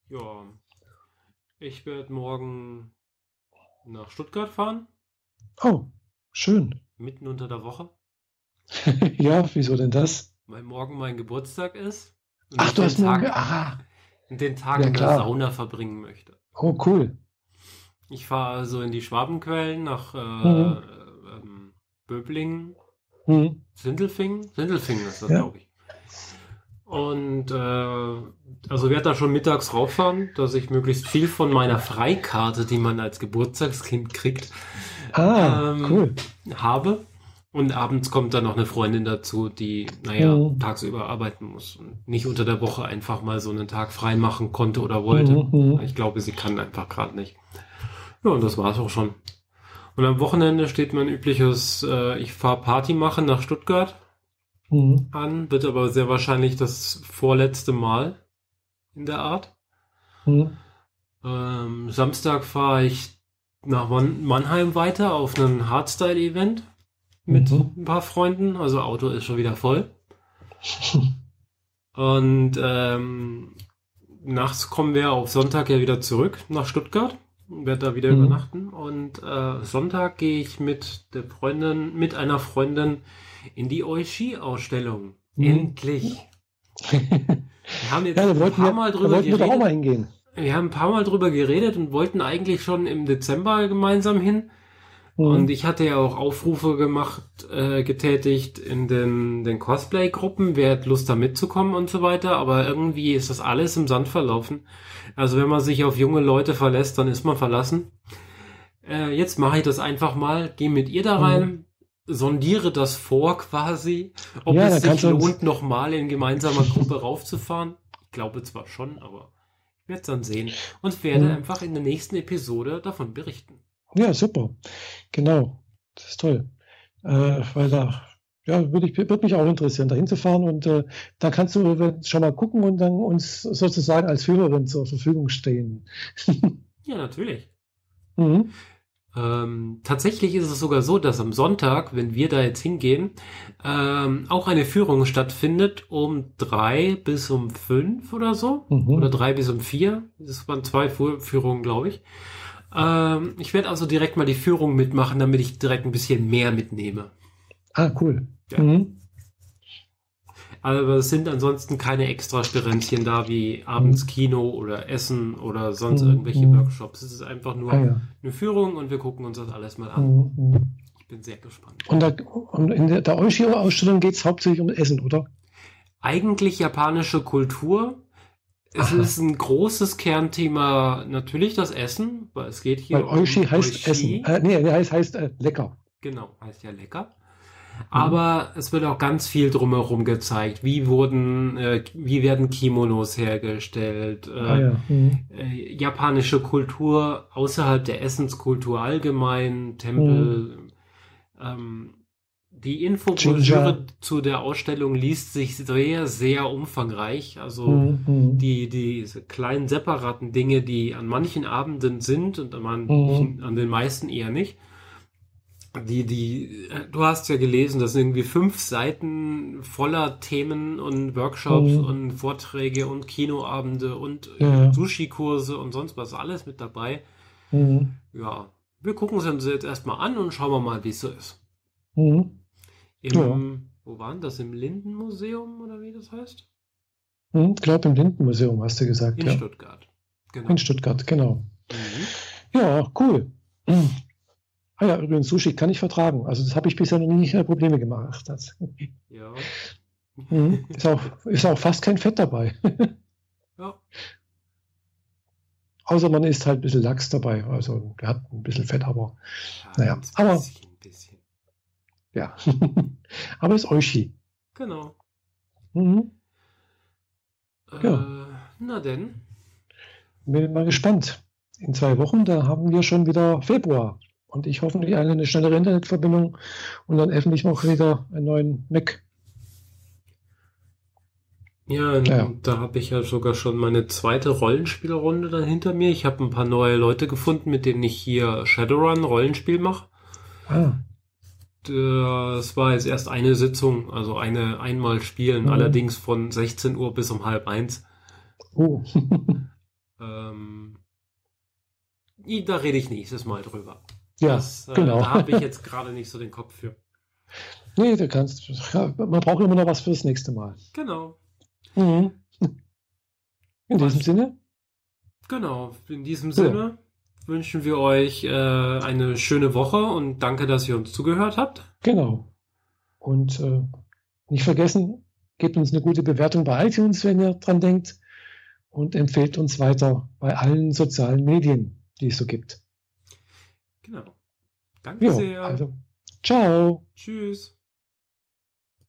ja, ich werde morgen nach Stuttgart fahren. Oh, schön. Mitten unter der Woche. ja, wieso denn das? weil morgen mein Geburtstag ist. Und Ach, du hast morgen. Ah. Den Tag ja, in der Sauna verbringen möchte. Oh, cool. Ich fahre also in die Schwabenquellen nach äh, mhm. ähm, Böblingen. Mhm. Sindelfingen? Sindelfingen ist das, ja. glaube ich. Und äh, also werde da schon mittags rauffahren, dass ich möglichst viel von meiner Freikarte, die man als Geburtstagskind kriegt, ah, ähm, cool. habe. Und abends kommt dann noch eine Freundin dazu, die, naja, mhm. tagsüber arbeiten muss und nicht unter der Woche einfach mal so einen Tag frei machen konnte oder wollte. Mhm. Ich glaube, sie kann einfach gerade nicht. Ja, und das war's auch schon. Und am Wochenende steht mein übliches, äh, ich fahre Party machen nach Stuttgart mhm. an, wird aber sehr wahrscheinlich das vorletzte Mal in der Art. Mhm. Ähm, Samstag fahre ich nach Mannheim weiter auf ein Hardstyle-Event mit mhm. ein paar Freunden. Also Auto ist schon wieder voll. Und ähm, nachts kommen wir auf Sonntag ja wieder zurück nach Stuttgart. Werde da wieder mhm. übernachten. Und äh, Sonntag gehe ich mit der Freundin, mit einer Freundin in die Oishi-Ausstellung. Mhm. Endlich. Wir haben jetzt ja, ein paar wir, Mal drüber geredet. Mal hingehen. wir haben ein paar Mal drüber geredet und wollten eigentlich schon im Dezember gemeinsam hin. Mhm. Und ich hatte ja auch Aufrufe gemacht, äh, getätigt in den, den Cosplay-Gruppen, wer hat Lust da mitzukommen und so weiter, aber irgendwie ist das alles im Sand verlaufen. Also wenn man sich auf junge Leute verlässt, dann ist man verlassen. Äh, jetzt mache ich das einfach mal, gehe mit ihr da rein, mhm. Sondiere das vor quasi, ob ja, es sich lohnt, nochmal in gemeinsamer Gruppe raufzufahren. Ich glaube zwar schon, aber ich werde es dann sehen und werde mhm. einfach in der nächsten Episode davon berichten. Ja, super. Genau. Das ist toll. Äh, weil da, ja, würde ich, würde mich auch interessieren, da hinzufahren und äh, da kannst du schon mal gucken und dann uns sozusagen als Führerin zur Verfügung stehen. ja, natürlich. Mhm. Ähm, tatsächlich ist es sogar so, dass am Sonntag, wenn wir da jetzt hingehen, ähm, auch eine Führung stattfindet um drei bis um fünf oder so. Mhm. Oder drei bis um vier. Das waren zwei Führungen, glaube ich. Ähm, ich werde also direkt mal die Führung mitmachen, damit ich direkt ein bisschen mehr mitnehme. Ah, cool. Ja. Mhm. Aber es sind ansonsten keine extra Sperenzchen da, wie abends mhm. Kino oder Essen oder sonst mhm. irgendwelche mhm. Workshops. Es ist einfach nur ah, ja. eine Führung und wir gucken uns das alles mal an. Ich bin sehr gespannt. Und, da, und in der, der Oishiro-Ausstellung geht es hauptsächlich um Essen, oder? Eigentlich japanische Kultur. Es Aha. ist ein großes Kernthema natürlich das Essen, weil es geht hier weil um Oishi heißt Oishi. Essen. Äh, nee, heißt, heißt äh, lecker. Genau, heißt ja lecker. Aber mhm. es wird auch ganz viel drumherum gezeigt. Wie wurden, äh, wie werden Kimonos hergestellt? Äh, ah, ja. mhm. äh, japanische Kultur außerhalb der Essenskultur allgemein, Tempel. Mhm. Ähm, die Infobroschüre zu der Ausstellung liest sich sehr, sehr umfangreich. Also mhm. mhm. die, diese kleinen separaten Dinge, die an manchen Abenden sind und an, manchen, mhm. an den meisten eher nicht die, die, du hast ja gelesen, das sind irgendwie fünf Seiten voller Themen und Workshops mhm. und Vorträge und Kinoabende und ja. Sushi-Kurse und sonst was, alles mit dabei. Mhm. Ja, wir gucken es uns jetzt erstmal an und schauen wir mal, wie es so ist. Mhm. Im, ja. wo waren das? Im Lindenmuseum oder wie das heißt? Ich mhm, glaube, im Lindenmuseum hast du gesagt. In ja. Stuttgart. Genau. In Stuttgart, genau. Mhm. Ja, cool. Ah ja, übrigens, Sushi kann ich vertragen. Also das habe ich bisher noch nie äh, Probleme gemacht. Das, ja. Mhm. Ist, auch, ist auch fast kein Fett dabei. ja. Außer man isst halt ein bisschen Lachs dabei. Also der hat ein bisschen Fett, aber ja, naja. Ein aber, bisschen, bisschen. Ja. aber ist Oishi. Genau. Mhm. Äh, ja. Na denn. Bin mal gespannt. In zwei Wochen, da haben wir schon wieder Februar und ich hoffentlich eine schnellere Internetverbindung und dann öffentlich auch wieder einen neuen Mac. Ja, ja. da habe ich ja sogar schon meine zweite Rollenspielrunde dann hinter mir. Ich habe ein paar neue Leute gefunden, mit denen ich hier Shadowrun Rollenspiel mache. Ah. Das war jetzt erst eine Sitzung, also eine einmal spielen, mhm. allerdings von 16 Uhr bis um halb eins. Oh. ähm, da rede ich nächstes Mal drüber. Ja, das, äh, genau. Da habe ich jetzt gerade nicht so den Kopf für. Nee, du kannst. Man braucht immer noch was fürs nächste Mal. Genau. Mhm. In diesem was? Sinne? Genau, in diesem Sinne ja. wünschen wir euch äh, eine schöne Woche und danke, dass ihr uns zugehört habt. Genau. Und äh, nicht vergessen, gebt uns eine gute Bewertung bei iTunes, wenn ihr dran denkt. Und empfehlt uns weiter bei allen sozialen Medien, die es so gibt. Genau. Danke jo, sehr. Also, ciao. Tschüss.